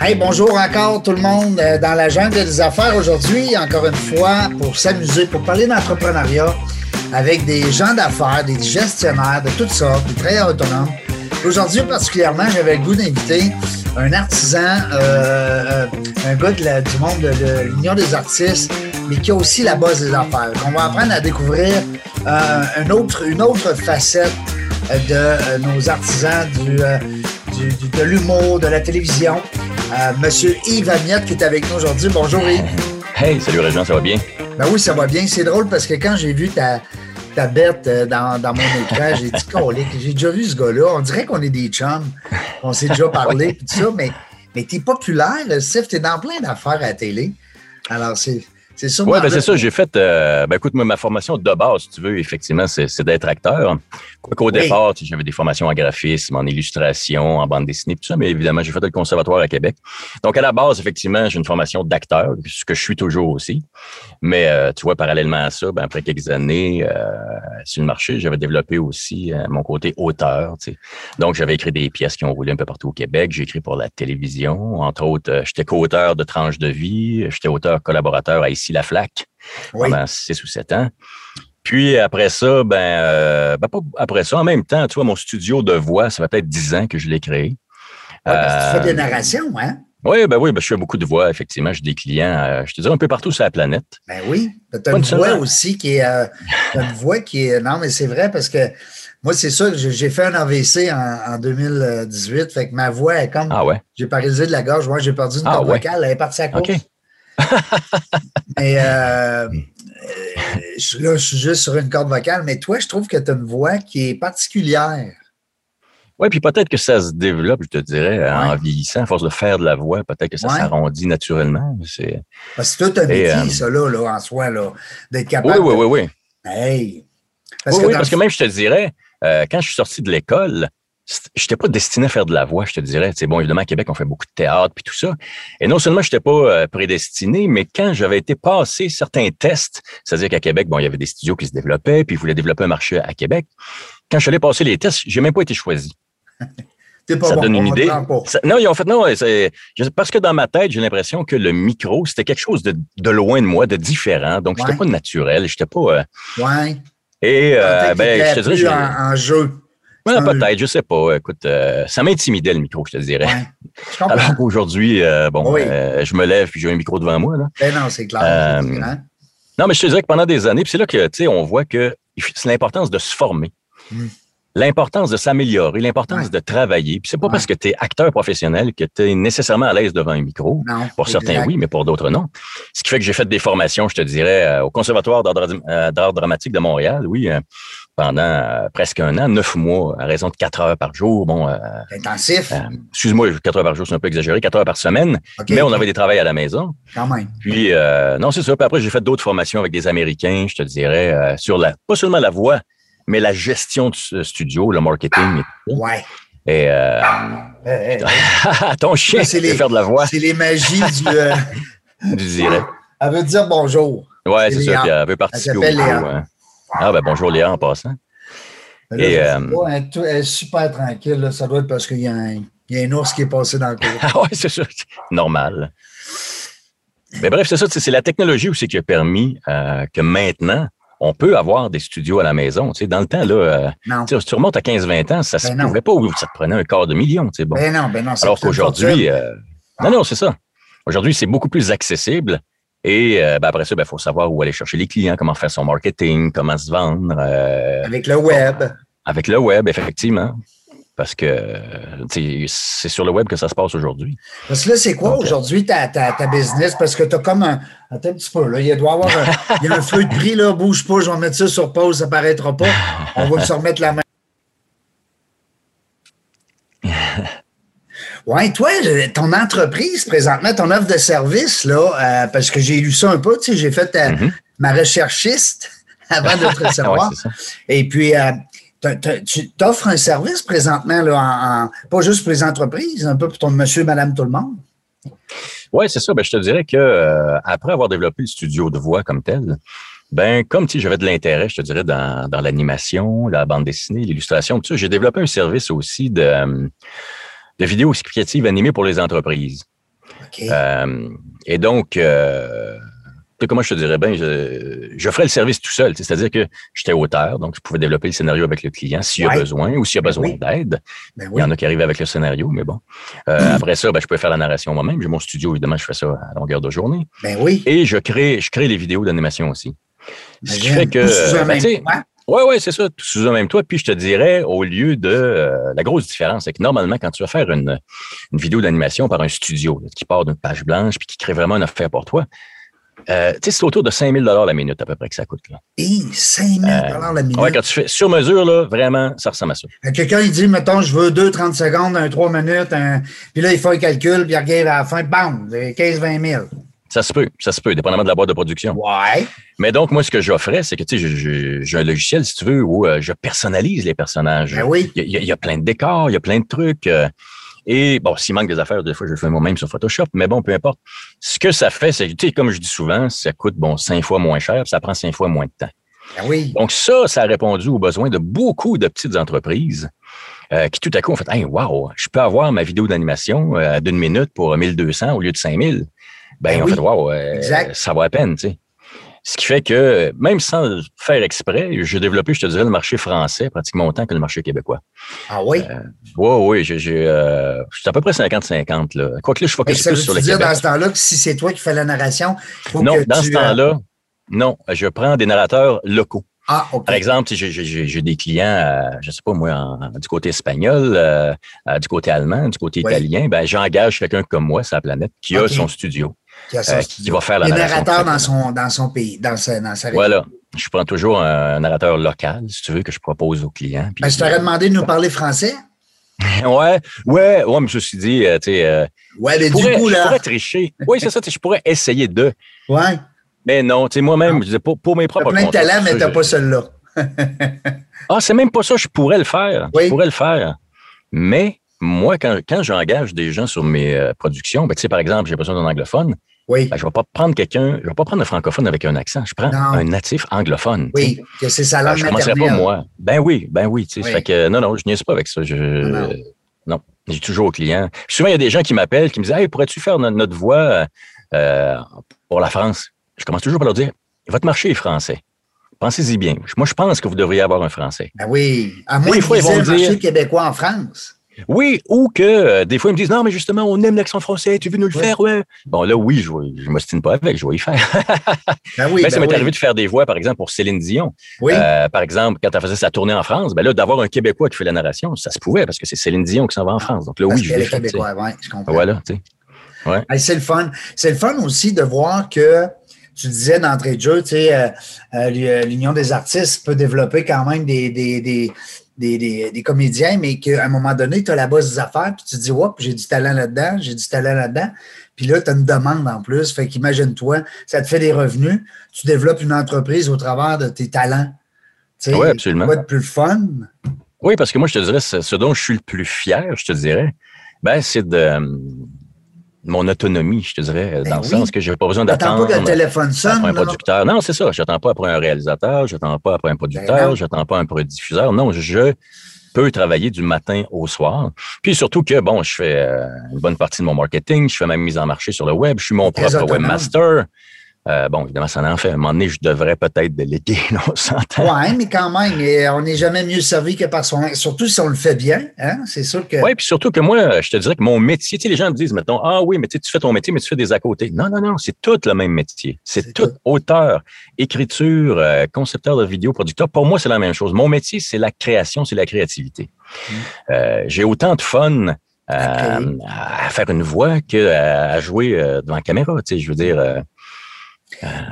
Hey, bonjour encore tout le monde euh, dans la jungle des affaires aujourd'hui, encore une fois, pour s'amuser, pour parler d'entrepreneuriat avec des gens d'affaires, des gestionnaires de toutes sortes, des travailleurs autonomes. Aujourd'hui, particulièrement, j'avais le goût d'inviter un artisan, euh, un gars du monde de, l'Union des artistes, mais qui a aussi la base des affaires. On va apprendre à découvrir euh, autre, une autre facette de euh, nos artisans du, de l'humour, de la télévision. Monsieur Yves Amiette qui est avec nous aujourd'hui. Bonjour Yves. Hey, salut Régent, ça va bien? Ben oui, ça va bien. C'est drôle parce que quand j'ai vu ta, ta bête euh, dans, dans mon écran. J'ai dit, j'ai déjà vu ce gars-là. On dirait qu'on est des chums. On s'est déjà parlé, tout ça, mais, mais t'es populaire, Steve. T'es dans plein d'affaires à la télé. Alors, c'est. C'est ça. Oui, ben c'est ça. J'ai fait, euh, ben écoute, moi, ma formation de base, si tu veux, effectivement, c'est d'être acteur. Quoiqu'au départ, j'avais des formations en graphisme, en illustration, en bande dessinée, tout ça, mais évidemment, j'ai fait le conservatoire à Québec. Donc, à la base, effectivement, j'ai une formation d'acteur, ce que je suis toujours aussi. Mais euh, tu vois, parallèlement à ça, ben, après quelques années euh, sur le marché, j'avais développé aussi mon côté auteur. Tu sais. Donc, j'avais écrit des pièces qui ont roulé un peu partout au Québec. J'ai écrit pour la télévision. Entre autres, j'étais co-auteur de Tranches de vie. J'étais auteur collaborateur à Ici la flaque pendant six ou sept ans. Puis après ça, ben, euh, ben, pas après ça, en même temps, tu vois, mon studio de voix, ça fait peut-être dix ans que je l'ai créé. Ouais, tu fais des euh, narrations, hein? Oui, ben oui, ben, je fais beaucoup de voix, effectivement. J'ai des clients, euh, je te dis, un peu partout sur la planète. Ben oui. Tu as une voix aussi qui est. une voix qui est. Non, mais c'est vrai parce que moi, c'est ça, j'ai fait un AVC en, 2018. Fait que ma voix est comme. Ah ouais. J'ai paralysé de la gorge. Moi, j'ai perdu une ah, vocale. Elle est partie à cause. mais euh, là, je suis juste sur une corde vocale, mais toi, je trouve que tu as une voix qui est particulière. Oui, puis peut-être que ça se développe, je te dirais, en vieillissant, à force de faire de la voix, peut-être que ça s'arrondit naturellement. Parce que tout un métier, euh, ça, là, en soi, d'être capable. Oui, oui, oui, oui. Hey. Parce oui, que parce que même, je te dirais, euh, quand je suis sorti de l'école, je n'étais pas destiné à faire de la voix, je te dirais. C'est bon, évidemment, à Québec, on fait beaucoup de théâtre puis tout ça. Et non seulement je n'étais pas euh, prédestiné, mais quand j'avais été passé certains tests, c'est-à-dire qu'à Québec, bon, il y avait des studios qui se développaient, puis ils voulaient développer un marché à Québec. Quand je suis allé passer les tests, j'ai même pas été choisi. Pas ça donne une idée. non, ils ont fait non, parce que dans ma tête, j'ai l'impression que le micro, c'était quelque chose de, loin de moi, de différent. Donc, je n'étais pas naturel, j'étais pas. Euh, ouais. Et euh, ben, je te dirais, en, en jeu peut-être, je sais pas. Écoute, euh, ça m'intimidait le micro, je te dirais. Alors qu'aujourd'hui, euh, bon, euh, je me lève puis j'ai un micro devant moi. Là. Ben non, c'est clair. non, mais je te dirais que pendant des années, puis c'est là que tu sais, on voit que c'est l'importance de se former. Hmm. L'importance de s'améliorer, l'importance de travailler. Puis c'est pas parce que tu es acteur professionnel que tu es nécessairement à l'aise devant un micro. Non, pour certains, oui, mais pour d'autres, non. Ce qui fait que j'ai fait des formations, je te dirais, au Conservatoire d'art dramatique de Montréal, oui, pendant euh, presque un an, neuf mois, à raison de quatre heures par jour. Bon, euh, Intensif. Euh, excuse-moi, quatre heures par jour, c'est un peu exagéré, quatre heures par semaine. mais on avait des travails à la maison. Quand même. Puis, non, c'est ça. Puis après, j'ai fait d'autres formations avec des Américains, je te dirais, sur la, pas seulement la voix, mais la gestion du studio, le marketing. Ouais. Et ton chien, c'est faire de la voix. C'est les magies du. du direct. Elle veut dire bonjour. Ouais, c'est ça. Puis elle veut participer au hein. Ah, ben bonjour Léa en passant. Ben Et, euh, elle, est super tranquille. Ça doit être parce qu'il y, a un ours qui est passé dans le cours. Ah oui, c'est ça. Normal. Mais bref, c'est ça. C'est la technologie aussi qui a permis euh, que maintenant, on peut avoir des studios à la maison. Tu sais, dans le temps, là, euh, si tu remontes à 15-20 ans, ça ne ben se pouvait pas. Ça te prenait un quart de million. Tu sais, bon. Ben non, ben non. Alors qu'aujourd'hui, non, non, c'est ça. Aujourd'hui, c'est beaucoup plus accessible. Et euh, ben après ça, il ben, faut savoir où aller chercher les clients, comment faire son marketing, comment se vendre. Euh, avec le web. Avec le web, effectivement. Parce que c'est sur le web que ça se passe aujourd'hui. Parce que là, c'est quoi euh, aujourd'hui ta, ta, ta, business? Parce que tu as comme un. Attends un petit peu, là. Il doit y avoir un, il y a un feu de prix, là. Bouge pas, je vais mettre ça sur pause, ça ne paraîtra pas. On va se remettre la main. Oui, toi, ton entreprise, présentement, ton offre de service, là, euh, parce que j'ai lu ça un peu, tu sais, j'ai fait euh, mm-hmm. ma recherchiste avant de te recevoir. Et puis, euh, tu t'offres un service présentement, là, pas juste pour les entreprises, un peu pour ton monsieur, madame, tout le monde? Oui, c'est ça. Ben, je te dirais que après avoir développé le studio de voix comme tel, Ben, comme si j'avais de l'intérêt, je te dirais, dans, dans l'animation, la bande dessinée, l'illustration, tout ça, j'ai développé un service aussi de, de vidéos explicatives animées pour les entreprises. Euh, et donc, euh, comment je te dirais? Bien, je, je ferais le service tout seul. C'est-à-dire que j'étais auteur, donc je pouvais développer le scénario avec le client s'il y a besoin ou s'il y a ben besoin d'aide. Ben Il y en a qui arrivent avec le scénario, mais bon. Euh, après ça, ben, je peux faire la narration moi-même. J'ai mon studio, évidemment, je fais ça à longueur de journée. Ben oui. Et je crée, je crée les vidéos d'animation aussi. Ce qui fait que. Oui, oui, c'est ça, sous un même toit. Puis je te dirais, au lieu de euh, la grosse différence, c'est que normalement, quand tu vas faire une, une vidéo d'animation par un studio qui part d'une page blanche puis qui crée vraiment une affaire pour toi, euh, c'est autour de 5 000 la minute à peu près que ça coûte. Là. Et 5 000 euh, la minute. Oui, quand tu fais sur mesure, là, vraiment, ça ressemble à ça. Quelqu'un, il dit, mettons, je veux 2, 30 secondes, un 3 minutes, puis là, il fait un calcul, puis il regarde à la fin, bam, 15, 20 000. Ça se peut, ça se peut, dépendamment de la boîte de production. Ouais. Mais donc, moi, ce que j'offrais, c'est que, tu sais, j'ai un logiciel, si tu veux, où euh, je personnalise les personnages. Ben oui. Il y, a, plein de décors, il y a plein de trucs. Et bon, s'il manque des affaires, des fois, je le fais moi-même sur Photoshop, mais bon, peu importe. Ce que ça fait, c'est, tu sais, comme je dis souvent, ça coûte, bon, cinq fois moins cher, ça prend cinq fois moins de temps. Ah oui. Donc, ça, ça a répondu aux besoins de beaucoup de petites entreprises euh, qui, tout à coup, ont fait, hey, wow, je peux avoir ma vidéo d'animation euh, d'une minute pour 1200 au lieu de 5000. Ben, ben, on fait, wow, euh, ça vaut la peine, tu sais. Ce qui fait que, même sans faire exprès, j'ai développé, je te dirais, le marché français pratiquement autant que le marché québécois. Ah oui? Euh, oui, oui. J'ai, euh, à peu près 50-50. Quoique là, je focus plus sur le dire dans ce temps-là que si c'est toi qui fais la narration, faut Non, dans ce temps-là, non. Je prends des narrateurs locaux. Ah, Par exemple, j'ai des clients, euh, je ne sais pas moi, du côté espagnol, euh, du côté allemand, du côté italien. Ben, j'engage quelqu'un comme moi sur la planète qui a son studio. Euh, qui, va faire la narrateur dans son, dans son pays, dans sa, dans sa région. Voilà. Je prends toujours un narrateur local, si tu veux, que je propose aux clients. Ben, je t'aurais demandé de nous parler français. ouais, ouais, ouais, mais je me suis dit, euh, tu sais. Euh, ouais, mais du coup, là. Je pourrais tricher. Oui, c'est ça, je pourrais essayer de. Ouais. Mais non, tu sais, moi-même, pour, pour mes propres. Tu as plein de talent, mais tu n'as pas celui-là. ah, c'est même pas ça, je pourrais le faire. Je pourrais le faire. Mais moi, quand, quand j'engage des gens sur mes productions, ben, tu sais, par exemple, j'ai besoin d'un anglophone, oui. Ben, je ne vais pas prendre quelqu'un, je vais pas prendre un francophone avec un accent. Je prends un natif anglophone. Oui, que c'est sa langue ben, Je commencerai pas moi. Ben oui, ben oui. Fait que, non, non, je niaise pas avec ça. Je, non, j'ai toujours au client. Souvent, il y a des gens qui m'appellent, qui me disent Hey, pourrais-tu faire notre, voix euh, pour la France? Je commence toujours par leur dire Votre marché est français. Pensez-y bien. Moi, je pense que vous devriez avoir un français. Ben oui. À moins que vous le marché québécois en France. Oui, ou que euh, des fois, ils me disent Non, mais justement, on aime l'accent français, tu veux nous le faire, ouais. Bon, là, oui, je ne m'ostine pas avec, je vais y faire. ben oui, mais ça ben m'est arrivé de faire des voix, par exemple, pour Céline Dion. Oui. Euh, par exemple, quand elle faisait sa tournée en France, ben là, d'avoir un Québécois qui fait la narration, ça se pouvait parce que c'est Céline Dion qui s'en va en France. Donc là, oui, je vais faire. Québécois, ouais, je comprends. Voilà, tu sais. Ouais. c'est le fun. C'est le fun aussi de voir que tu disais d'entrée de jeu, tu sais, euh, l'Union des artistes peut développer quand même des, des, des des, comédiens, mais qu'à un moment donné, tu as la base des affaires, puis tu te dis, Oups, j'ai du talent là-dedans, j'ai du talent là-dedans. Puis là, tu as une demande en plus. Fait qu'imagine-toi, ça te fait des revenus, tu développes une entreprise au travers de tes talents. Oui, absolument. Quoi de plus fun? Oui, parce que moi, je te dirais, ce dont je suis le plus fier, je te dirais, ben, c'est de mon autonomie, je te dirais, ben dans le sens que je n'ai pas besoin d'attendre. pas que le téléphone sonne. un producteur. Non, c'est ça. Je n'attends pas après un réalisateur, je n'attends pas après un producteur, ben je n'attends pas un diffuseur. Non, je peux travailler du matin au soir. Puis surtout que, bon, je fais euh, une bonne partie de mon marketing, je fais ma mise en marché sur le web, je suis mon propre webmaster. Euh, bon, évidemment, ça en fait. À un moment donné, je devrais peut-être déléguer, on s'entend. Oui, mais quand même, on n'est jamais mieux servi que par son. Surtout si on le fait bien, hein? C'est sûr que. Oui, puis surtout que moi, je te dirais que mon métier, tu sais, les gens me disent, mettons, ah oui, mais tu fais ton métier, mais tu fais des à côté. Non, non, non, c'est tout le même métier. C'est tout, auteur, écriture, euh, concepteur de vidéo, producteur. Pour moi, c'est la même chose. Mon métier, c'est la création, c'est la créativité. Mmh. Euh, j'ai autant de fun. à faire une voix qu'à jouer devant la caméra. Tu sais, je veux dire,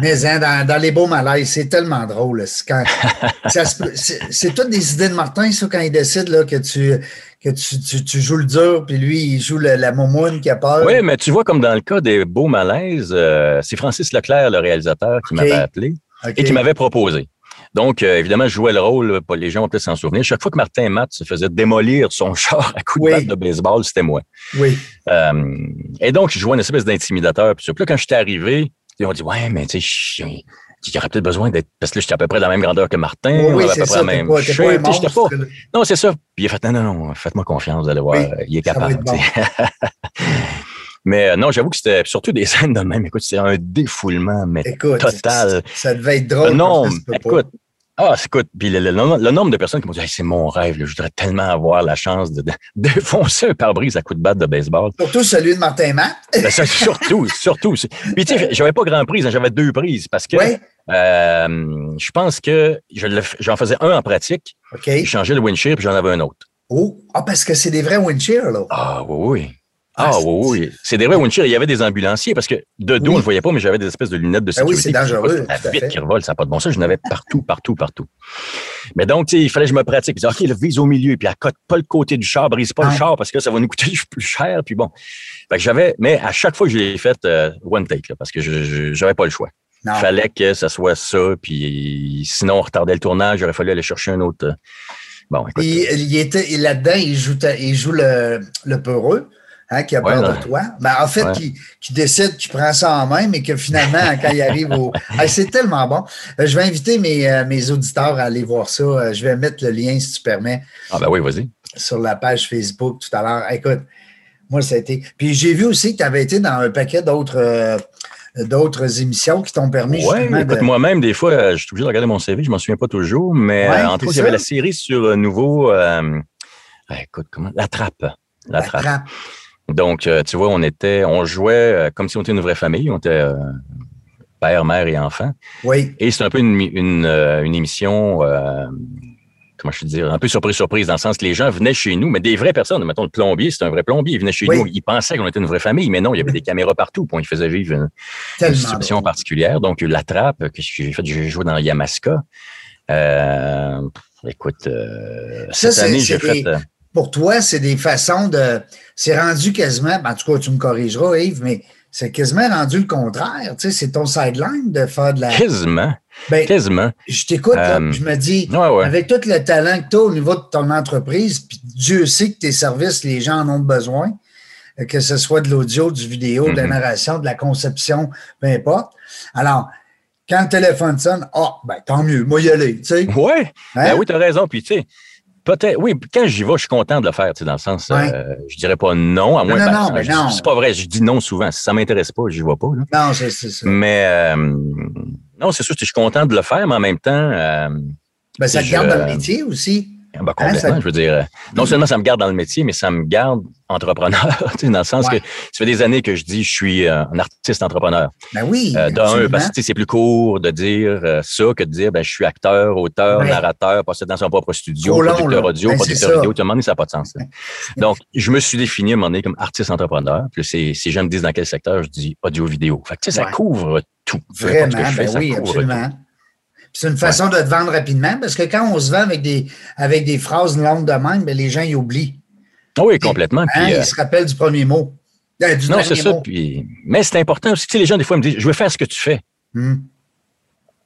mais hein, dans, les beaux malaises, c'est tellement drôle. C'est toutes des idées de Martin, ça, quand il décide là, que, tu, que tu, joues le dur, puis lui, il joue la, la momoune qui a peur. Oui, mais tu vois, comme dans le cas des beaux malaises, euh, c'est Francis Leclerc, le réalisateur, qui m'avait appelé et qui m'avait proposé. Donc, euh, évidemment, je jouais le rôle, les gens vont peut-être s'en souvenir. Chaque fois que Martin Matt se faisait démolir son char à coups de batte de baseball, c'était moi. Oui. Euh, et donc, je jouais une espèce d'intimidateur. Puis là, quand je suis arrivé, ils ont dit Ouais, mais tu sais, il aurait peut-être besoin d'être. Parce que là, j'étais à peu près de la même grandeur que Martin. Oui, oui, on avait à c'est peu près la même pas-. Non, c'est ça. Puis il a fait non, non, non, faites-moi confiance, vous allez voir, Oui, euh, il est capable. bon. mais euh, non, j'avoue que c'était surtout des scènes de même. Écoute, c'était un défoulement, mais Écoute, total. ça devait être drôle. Peut pas. écoute. Ah, c'est- écoute, puis le, le- le- nombre de personnes qui m'ont dit Hey, c'est mon rêve, là, je voudrais tellement avoir la chance de, de défoncer un pare-brise à coups de batte de baseball. Surtout celui de Martin Matt. Ben, ça, surtout, surtout. Puis tu sais, j'avais pas grand prise, hein, j'avais deux prises parce que Oui. euh, je pense que je j'en faisais un en pratique, OK. je changeais le windshield puis j'en avais un autre. Oh. Ah, parce que c'est des vrais windshields, là. Ah oui, oui. Ah, Ah oui, oui. C'est des vrais windshields. Il y avait des ambulanciers parce que de dos, Oui. on ne le voyait pas, mais j'avais des espèces de lunettes de Ben oui, sécurité. c'est dangereux, La vitre qui revole, ça n'a pas de bon sens. Je n'avais partout, partout, partout. Mais donc, il fallait que je me pratique. Je disais, OK, le vise au milieu, puis accote pas le côté du char, brise pas Ah. le char parce que ça va nous coûter plus cher. Puis bon. Fait que j'avais, mais à chaque fois que je l'ai fait, euh, one take, là, parce que je n'avais pas le choix. Il fallait que ça soit ça, puis sinon on retardait le tournage, il aurait fallu aller chercher un autre. euh, Bon, écoute. Il, il était là-dedans, il joue, il joue le, le peureux, hein, qui a Ouais, peur de toi. Ben, en fait, Ouais. qui, qui décide qu'il prend ça en main, mais que finalement, quand il arrive au. C'est tellement bon. Euh, je vais inviter mes, euh, mes auditeurs à aller voir ça. Euh, Je vais mettre le lien, si tu permets, Ah ben oui, vas-y. sur la page Facebook tout à l'heure. Écoute, moi, ça a été. Puis j'ai vu aussi que tu avais été dans un paquet d'autres. euh, d'autres émissions qui t'ont permis Oui, justement écoute, de... moi-même, des fois, je suis obligé de regarder mon CV, je m'en souviens pas toujours, mais Ouais, entre autres, il y avait la série sur euh, nouveau. euh, ah, écoute, comment? La Trappe. La, la Trappe. trappe. Donc, euh, tu vois, on était, on jouait euh, comme si on était une vraie famille. On était euh, père, mère et enfant. Oui, Et c'est un peu une, une, une émission, euh, comment je peux dire, un peu surprise-surprise, dans le sens que les gens venaient chez nous, mais des vraies personnes. Mettons, le plombier, c'est un vrai plombier. Il venait chez Oui. nous, il pensait qu'on était une vraie famille, mais non, il y avait des caméras partout, puis on y faisait vivre une, une situation particulière. Donc, la trappe, que j'ai fait, j'ai joué dans Yamaska. Euh, écoute, euh, Ça, cette c'est- année, j'ai fait. Pour toi, c'est des façons de. C'est rendu quasiment. ben, En tout cas, tu me corrigeras, Yves, mais c'est quasiment rendu le contraire. Tu sais, c'est ton sideline de faire de la. quasiment, Ben, quasiment. je t'écoute, Euh, je me dis, Ouais, ouais. avec tout le talent que tu as au niveau de ton entreprise, puis Dieu sait que tes services, les gens en ont besoin, euh, que ce soit de l'audio, du vidéo, de la Mhm. narration, de la conception, peu importe. Alors, quand le téléphone sonne, ah, ben tant mieux, moi y aller, tu sais. Ouais, Hein? ben oui, tu as raison. Puis, tu sais, peut-être, oui, quand j'y vais, je suis content de le faire, tu sais, dans le sens, Ouais. euh, je dirais pas non, à moins non, non, ben non. C'est pas vrai, je dis non souvent. Si ça m'intéresse pas, j'y vais pas. Là. Non, c'est ça. Mais, euh, non, c'est sûr, je suis content de le faire, mais en même temps, euh, Ben, ça te je- garde dans le métier aussi. Ben, complètement, Hein, ça- je veux dire. euh, Non seulement ça me garde dans le métier, mais ça me garde entrepreneur, dans le sens Ouais. que ça fait des années que je dis je suis euh, un artiste entrepreneur. Ben oui. Euh, D'un, parce que c'est plus court de dire euh, ça que de dire ben, je suis acteur, auteur, Ouais. narrateur, possédant son propre studio, Trop producteur audio, Ben, producteur vidéo. Tout le monde, ça n'a pas de sens. là. Donc, je me suis défini à un moment donné comme artiste entrepreneur. Puis si les gens me disent dans quel secteur, je dis audio-vidéo. Fait que, tu sais, ça couvre tout. Vraiment, ce que je fais, ben ça oui, couvre absolument. Puis C'est une façon de te vendre rapidement parce que quand on se vend avec des, avec des phrases longues de même, ben les gens y oublient. tout. Oui, complètement. Puis, Hein, euh, Ils se rappellent du premier mot. Euh, du non, c'est ça. Puis, mais c'est important aussi. Tu sais, les gens, des fois, me disent Je veux faire ce que tu fais. Hum.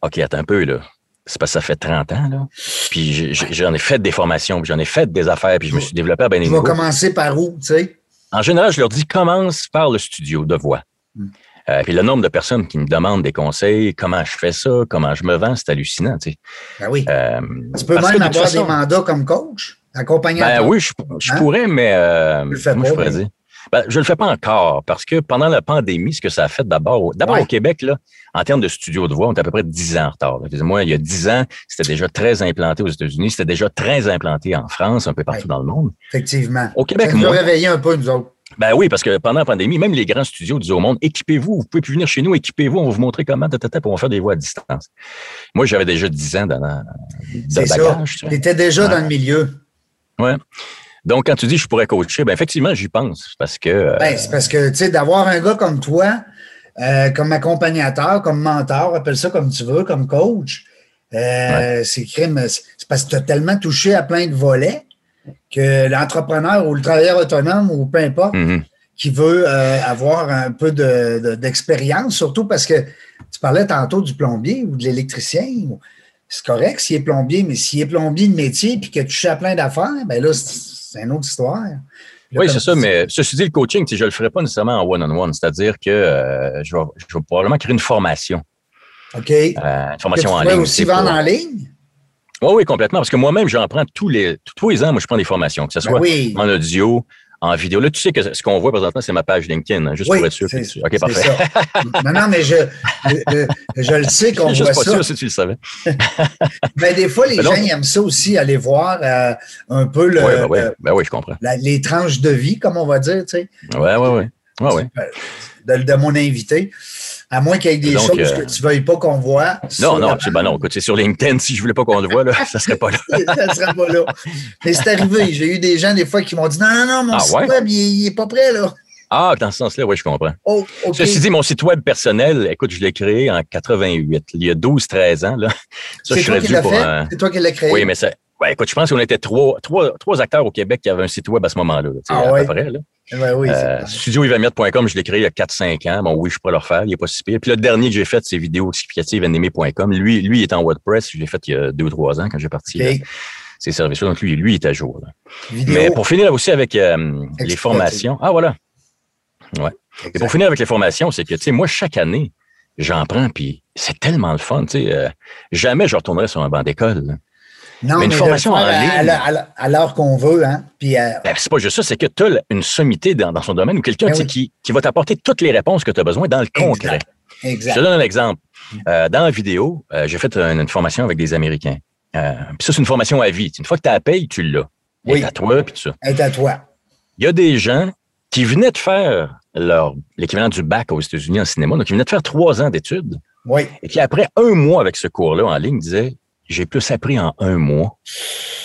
OK, attends un peu, là. C'est parce que ça fait 30 ans, là. Puis j'en ai fait des formations, j'en ai fait des affaires, puis je me suis développé à des Tu vas commencer par où, tu sais? En général, je leur dis commence par le studio de voix. Mm. Euh, puis le nombre de personnes qui me demandent des conseils, comment je fais ça, comment je me vends, c'est hallucinant. Tu, sais. Ben oui. Euh, tu peux même avoir façon- des mandats comme coach, accompagnateur. Ben oui, je, je Hein? pourrais, mais euh, Tu le fais comment pas, je pourrais mais- dire? Ben, je le fais pas encore parce que pendant la pandémie, ce que ça a fait d'abord, au- d'abord Ouais. au Québec, là, en termes de studio de voix, on est à peu près 10 ans en retard. Moi, il y a 10 ans, c'était déjà très implanté aux États-Unis, c'était déjà très implanté en France, un peu partout Ouais. dans le monde. Effectivement. Au Québec, ça nous a moi, réveillé un peu, nous autres. Ben oui, parce que pendant la pandémie, même les grands studios disaient au monde, équipez-vous, vous pouvez plus venir chez nous, équipez-vous, on va vous montrer comment, pour on va faire des voix à distance. Moi, j'avais déjà 10 ans dans, dans- C'est ça. tu étais déjà Ouais. dans le milieu. Ouais. Donc, quand tu dis je pourrais coacher, ben effectivement, j'y pense parce que euh, Ben, c'est parce que, tu sais, d'avoir un gars comme toi, euh, comme accompagnateur, comme mentor, appelle ça comme tu veux, comme coach, euh, c'est crime. C'est c'est parce que tu as tellement touché à plein de volets que l'entrepreneur ou le travailleur autonome ou peu importe, mhm. qui veut euh, avoir un peu de- de- d'expérience, surtout parce que tu parlais tantôt du plombier ou de l'électricien. C'est correct s'il est plombier, mais s'il est plombier de métier puis que tu touches à plein d'affaires, ben là, c'est c'est une autre histoire. Là, oui, c'est ça, tu mais ceci dit, le coaching, tu je le ferai pas nécessairement en one-on-one, c'est-à-dire que euh, je, vais, je vais probablement créer une formation OK. Euh, une formation en ligne. Tu aussi vendre en ligne? Oui, oui, complètement. Parce que moi-même, j'en prends tous les, tous les ans, moi, je prends des formations, que ce Ben soit oui. en audio, en vidéo. Là, tu sais que ce qu'on voit présentement, c'est ma page LinkedIn, hein, juste Oui, pour être sûr. que tu- OK, parfait. ça. non, non, mais je, je, je le sais qu'on voit juste pas ça. sûr si tu le savais. Mais des fois, les gens donc- aiment ça aussi, aller voir euh, un peu le, Oui, ben, oui, ben oui, je comprends. la- les tranches de vie, comme on va dire, tu sais, Oui, oui, oui. Ouais, ouais. de, de mon invité. À moins qu'il y ait des Donc, choses euh, que tu ne veuilles pas qu'on voit. Non, non, c'est ben non. Écoute, c'est sur LinkedIn. Si je voulais pas qu'on le voit, là, ça serait pas là. ça ne sera pas là. Mais c'est arrivé. J'ai eu des gens, des fois, qui m'ont dit Non, non, non, mon Ah site ouais? web, il n'est pas prêt, là. Ah, dans ce sens-là, oui, je comprends. Oh. Ceci dit, mon site web personnel, écoute, je l'ai créé en 88, il y a 12-13 ans. Là. Ça, c'est je toi serais qui dû l'as pour un. C'est toi qui l'as créé? Oui, mais ça. Ouais, écoute, je pense qu'on était trois, trois, trois acteurs au Québec qui avaient un site web à ce moment-là, Ah à ouais? peu près. Là. Ouais, oui, c'est Euh, clair. studioivamiette.com, je l'ai créé il y a 4-5 ans. Bon, oui, je peux le refaire, il n'est pas si pire. Puis le dernier que j'ai fait, c'est vidéo explicative animé.com. Lui, lui, est en WordPress. Je l'ai fait il y a deux ou trois ans quand j'ai parti euh, ces services-là. Donc, lui, lui, il est à jour. là. Mais pour finir aussi avec euh, les formations. Ah, voilà. Ouais. Et pour finir avec les formations, c'est que, tu sais, moi, chaque année, j'en prends, puis c'est tellement le fun, tu sais. euh, jamais je retournerai sur un banc d'école. Non, mais une formation en ligne. à l'heure- qu'on veut, hein. Puis, euh, Ben, c'est pas juste ça, c'est que tu as une sommité dans, dans son domaine ou quelqu'un Ben oui. qui, qui va t'apporter toutes les réponses que tu as besoin dans le concret. Je exact. te donne un exemple. Euh, dans la vidéo, euh, j'ai fait une, une formation avec des Américains. Puis ça, c'est une formation à vie. Une fois que tu as la paye, tu l'as. Elle Oui. est à toi, puis tout ça. Être à toi. Il y a des gens qui venaient de faire leur l'équivalent du bac aux États-Unis en cinéma, donc ils venaient de faire trois ans d'études, Oui. et qui après un mois avec ce cours-là en ligne disaient j'ai plus appris en un mois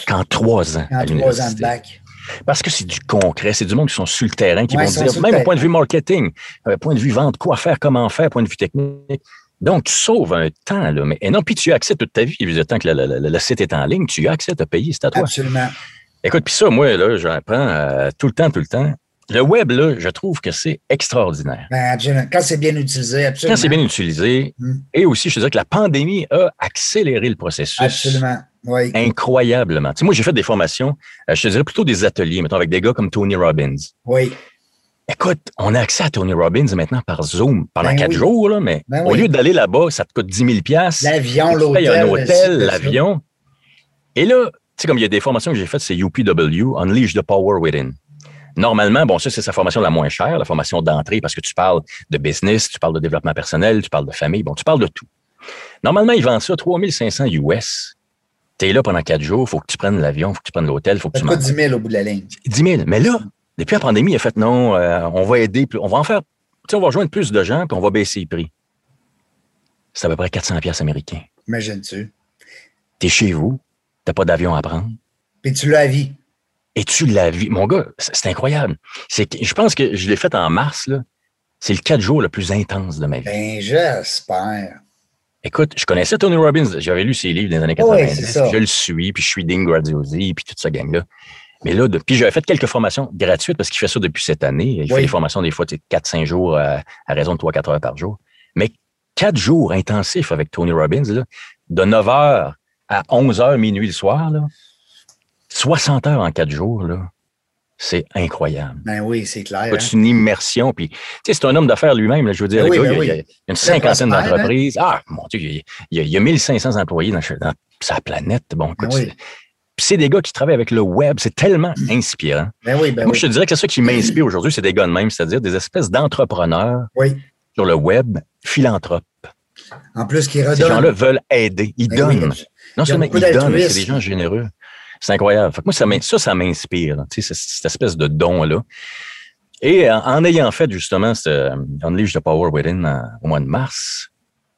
qu'en trois ans En à trois ans de bac. Parce que c'est du concret, c'est du monde qui sont sur le terrain, qui Ouais, vont dire, même au point de vue marketing, euh, point de vue vente, quoi faire, comment faire, point de vue technique. Donc, tu sauves un temps, là. Mais, et non, puis tu as accès toute ta vie. Le temps que le, site est en ligne, tu as accès, as payé, c'est à toi. Absolument. Écoute, puis ça, moi, là, j'en prends euh, tout le temps, tout le temps. Le web, là, je trouve que c'est extraordinaire. Ben, absolument. Quand c'est bien utilisé, absolument. Quand c'est bien utilisé, Mm. et aussi, je te dirais que la pandémie a accéléré le processus. Absolument. Oui. Incroyablement. Tu sais, moi, j'ai fait des formations, euh, je te dirais plutôt des ateliers, mettons, avec des gars comme Tony Robbins. Oui. Écoute, on a accès à Tony Robbins maintenant par Zoom pendant Ben quatre oui. jours, là, mais Ben au oui. lieu d'aller là-bas, ça te coûte 10 000 L'avion, l'hôtel. un le hôtel, ci, le ça. l'avion. Et là, tu sais, comme il y a des formations que j'ai faites, c'est UPW, Unleash the Power Within. Normalement, bon, ça, c'est sa formation la moins chère, la formation d'entrée, parce que tu parles de business, tu parles de développement personnel, tu parles de famille, bon, tu parles de tout. Normalement, ils vendent ça 3500 US. Tu es là pendant quatre jours, il faut que tu prennes l'avion, il faut que tu prennes l'hôtel, il faut que tu coûte manges. 10 000 au bout de la ligne. 10 000. Mais là, depuis la pandémie, il a fait non, euh, on va aider, plus- on va en faire, tu sais, on va rejoindre plus de gens, puis on va baisser les prix. C'est à peu près 400 pièces américains. Imagine-tu. Tu es chez vous, tu pas d'avion à prendre, Puis tu l'as à vie. Et tu la vis. Mon gars, c'est incroyable. C'est que- je pense que je l'ai fait en mars, là. C'est le quatre jours le plus intense de ma vie. Ben, j'espère. Écoute, je connaissais Tony Robbins. J'avais lu ses livres dans les années Oui, 90. c'est ça. je le suis, puis je suis Dean Graziosi, puis toute sa gang-là. Mais là, de- puis j'avais fait quelques formations gratuites parce qu'il fait ça depuis cette année. Il fait des formations des fois, tu sais, 4-5 jours euh, à raison de 3-4 heures par jour. Mais quatre jours intensifs avec Tony Robbins, là, de 9 heures à 11 heures minuit le soir, là, 60 heures en quatre jours, là, c'est incroyable. Ben oui, c'est clair. Hein? C'est une immersion? Puis, tu sais, c'est un homme d'affaires lui-même. Je veux dire, Ben oui, gars, ben il, y a, oui. il y a une cinquantaine hein? d'entreprises. Ah, mon Dieu, il y a, il y a- il y a 1500 employés dans, dans sa planète. Bon, écoute, Ben oui. c'est- puis c'est des gars qui travaillent avec le web. C'est tellement inspirant. Ben oui, ben Moi, oui. je te dirais que c'est ça qui m'inspire aujourd'hui, c'est des gars de même, c'est-à-dire des espèces d'entrepreneurs Oui. sur le web, philanthropes. En plus, qui Ces redonne. gens-là veulent aider. Ils Ben donnent. Non seulement ils donnent, mais c'est des gens généreux. C'est incroyable. Fait que moi, ça, ça, ça m'inspire, là, tu sais, cette, espèce de don-là. Et en, en ayant fait justement ce euh, Unleash the Power Within euh, au mois de mars,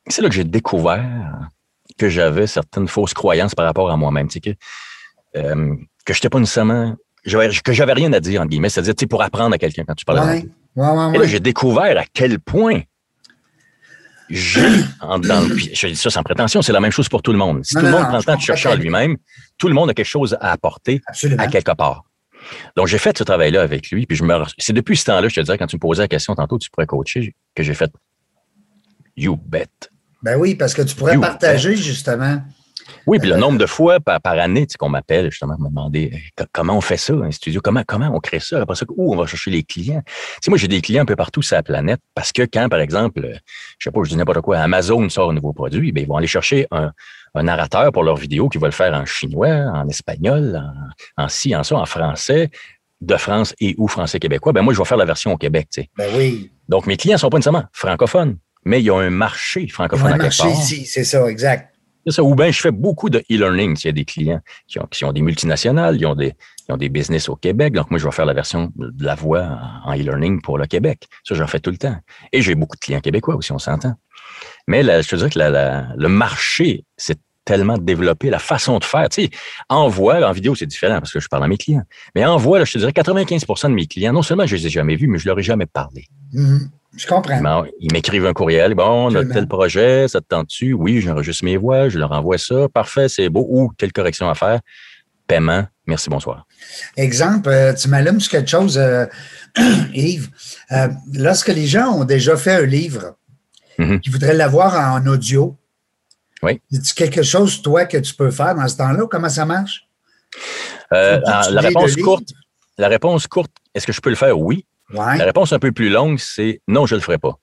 c'est là que j'ai découvert que j'avais certaines fausses croyances par rapport à moi-même. Tu sais, que, euh, que je n'étais pas nécessairement. Que j'avais rien à dire, entre guillemets. C'est-à-dire, pour apprendre à quelqu'un quand tu parles à Ouais. Ouais, ouais, et là, j'ai découvert à quel point j'ai, en- dans le- puis je dis ça sans prétention, c'est la même chose pour tout le monde. Si Non, tout le monde non, prend le temps de chercher en lui-même, tout le monde a quelque chose à apporter Absolument. à quelque part. Donc, j'ai fait ce travail-là avec lui, puis je me, c'est depuis ce temps-là, je te disais, quand tu me posais la question tantôt, tu pourrais coacher, que j'ai fait You bet. Ben oui, parce que tu pourrais You partager justement Oui, puis le nombre de fois par, année qu'on m'appelle, justement, me demander comment on fait ça, un studio, comment, comment on crée ça, après ça, où on va chercher les clients? Tu sais, moi, j'ai des clients un peu partout sur la planète parce que quand, par exemple, je sais pas, je dis n'importe quoi, Amazon sort un nouveau produit, bien, ils vont aller chercher un, narrateur pour leur vidéo qui va le faire en chinois, en espagnol, en, en ci, en ça, en français, de France et ou français québécois. Ben moi, je vais faire la version au Québec, tu sais. Ben oui. Donc, mes clients sont pas nécessairement francophones, mais il y a un marché francophone un marché ici, c'est ça, exact. Ou bien je fais beaucoup de e-learning s'il y a des clients qui ont, qui des multinationales, ils ont des, business au Québec. Donc, moi, je vais faire la version de la voix en e-learning pour le Québec. Ça, j'en fais tout le temps. Et j'ai beaucoup de clients québécois aussi, on s'entend. Mais je te dirais que le marché s'est tellement développé, la façon de faire. Tu sais, en voix, en vidéo, c'est différent parce que je parle à mes clients. Mais en voix, je te dirais 95% de mes clients, non seulement je les ai jamais vus, mais je leur ai jamais parlé. Mm-hmm. Je comprends. Ils m'écrivent un courriel. Bon, on a tel projet, ça te tente-tu? Oui, j'enregistre mes voix, je leur envoie ça. Parfait, c'est beau. Ou quelle correction à faire? Paiement. Merci, bonsoir. Exemple, euh, tu m'allumes sur quelque chose, euh, Yves. Euh, lorsque les gens ont déjà fait un livre, mm-hmm. qui voudraient l'avoir en audio, oui. A quelque chose, toi, que tu peux faire dans ce temps-là? Comment ça marche? la réponse courte, la réponse courte, est-ce que je peux le faire? Oui. La réponse un peu plus longue, c'est non, je ne le ferai pas.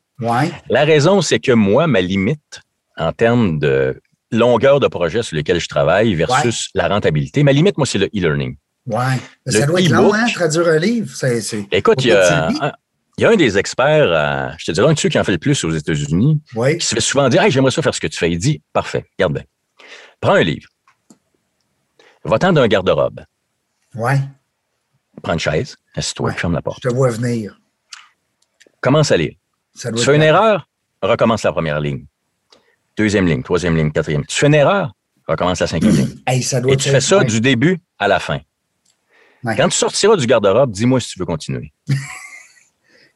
La raison, c'est que moi, ma limite en termes de longueur de projet sur lequel je travaille versus la rentabilité, ma limite, moi, c'est le e-learning. Oui. Ça doit être long, hein, traduire un livre. Écoute, il y, a, un, des experts, je te dirais un de ceux qui en fait le plus aux États-Unis, qui se fait souvent dire J'aimerais ça faire ce que tu fais. Il dit Parfait, regarde bien. Prends un livre. Va-t'en d'un garde-robe. Ouais. Prends une chaise, Assieds-toi, ferme la porte. Je te vois venir. Commence à lire. tu fais une erreur, recommence la première ligne. Deuxième ligne, troisième ligne, quatrième. Tu fais une erreur, recommence la cinquième ligne. Et tu fais ça du début à la fin. Quand tu sortiras du garde-robe, dis-moi si tu veux continuer.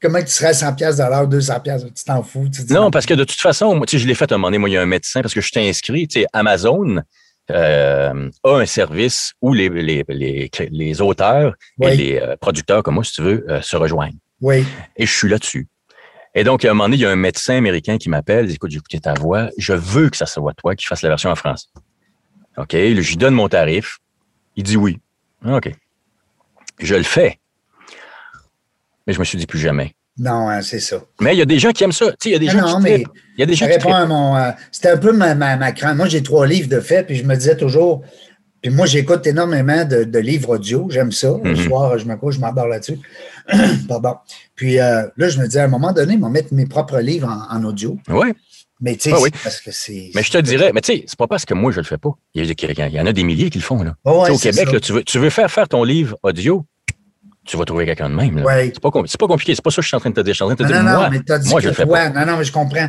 Comment tu serais à 100 pièces de l'heure, 200 pièces, tu t'en fous. non, parce que de toute façon, moi, je l'ai fait un moment donné, moi, il y a un médecin, parce que je t'ai inscrit, tu sais, Amazon, euh, a un service où les, les, les, les auteurs et les euh, producteurs, comme moi, si tu veux, euh, se rejoignent. Oui. Et je suis là-dessus. Et donc, à un moment donné, il y a un médecin américain qui m'appelle, il dit, écoute, j'ai écouté ta voix, je veux que ça soit toi qui fasse la version en France. OK, je lui donne mon tarif. Il dit oui. OK. Je le fais. Mais je me suis dit plus jamais. Non, hein, c'est ça. Mais il y a des gens qui aiment ça. il y a des gens qui mais Il y a des gens qui à mon. Euh, c'était un peu ma, ma, crainte. Moi, j'ai trois livres de fait, puis je me disais toujours. Puis moi, j'écoute énormément de, livres audio. J'aime ça. Le mhm. soir, je me couche, je m'endors là-dessus. Pardon. Puis euh, là, je me disais, à un moment donné, je vais mettre mes propres livres en, audio. Oui. Mais tu sais, oui. parce que c'est. Mais je te dirais, mais tu sais, c'est pas parce que moi, je le fais pas. Il y, en a des milliers qui le font. Là. au Québec, tu, veux, tu veux faire faire ton livre audio, tu vas trouver quelqu'un de même. C'est pas, pas, compliqué. C'est pas ça que je suis en train de te dire. Je suis en train de te dire, moi, moi je le fais pas. Non, non, mais je comprends.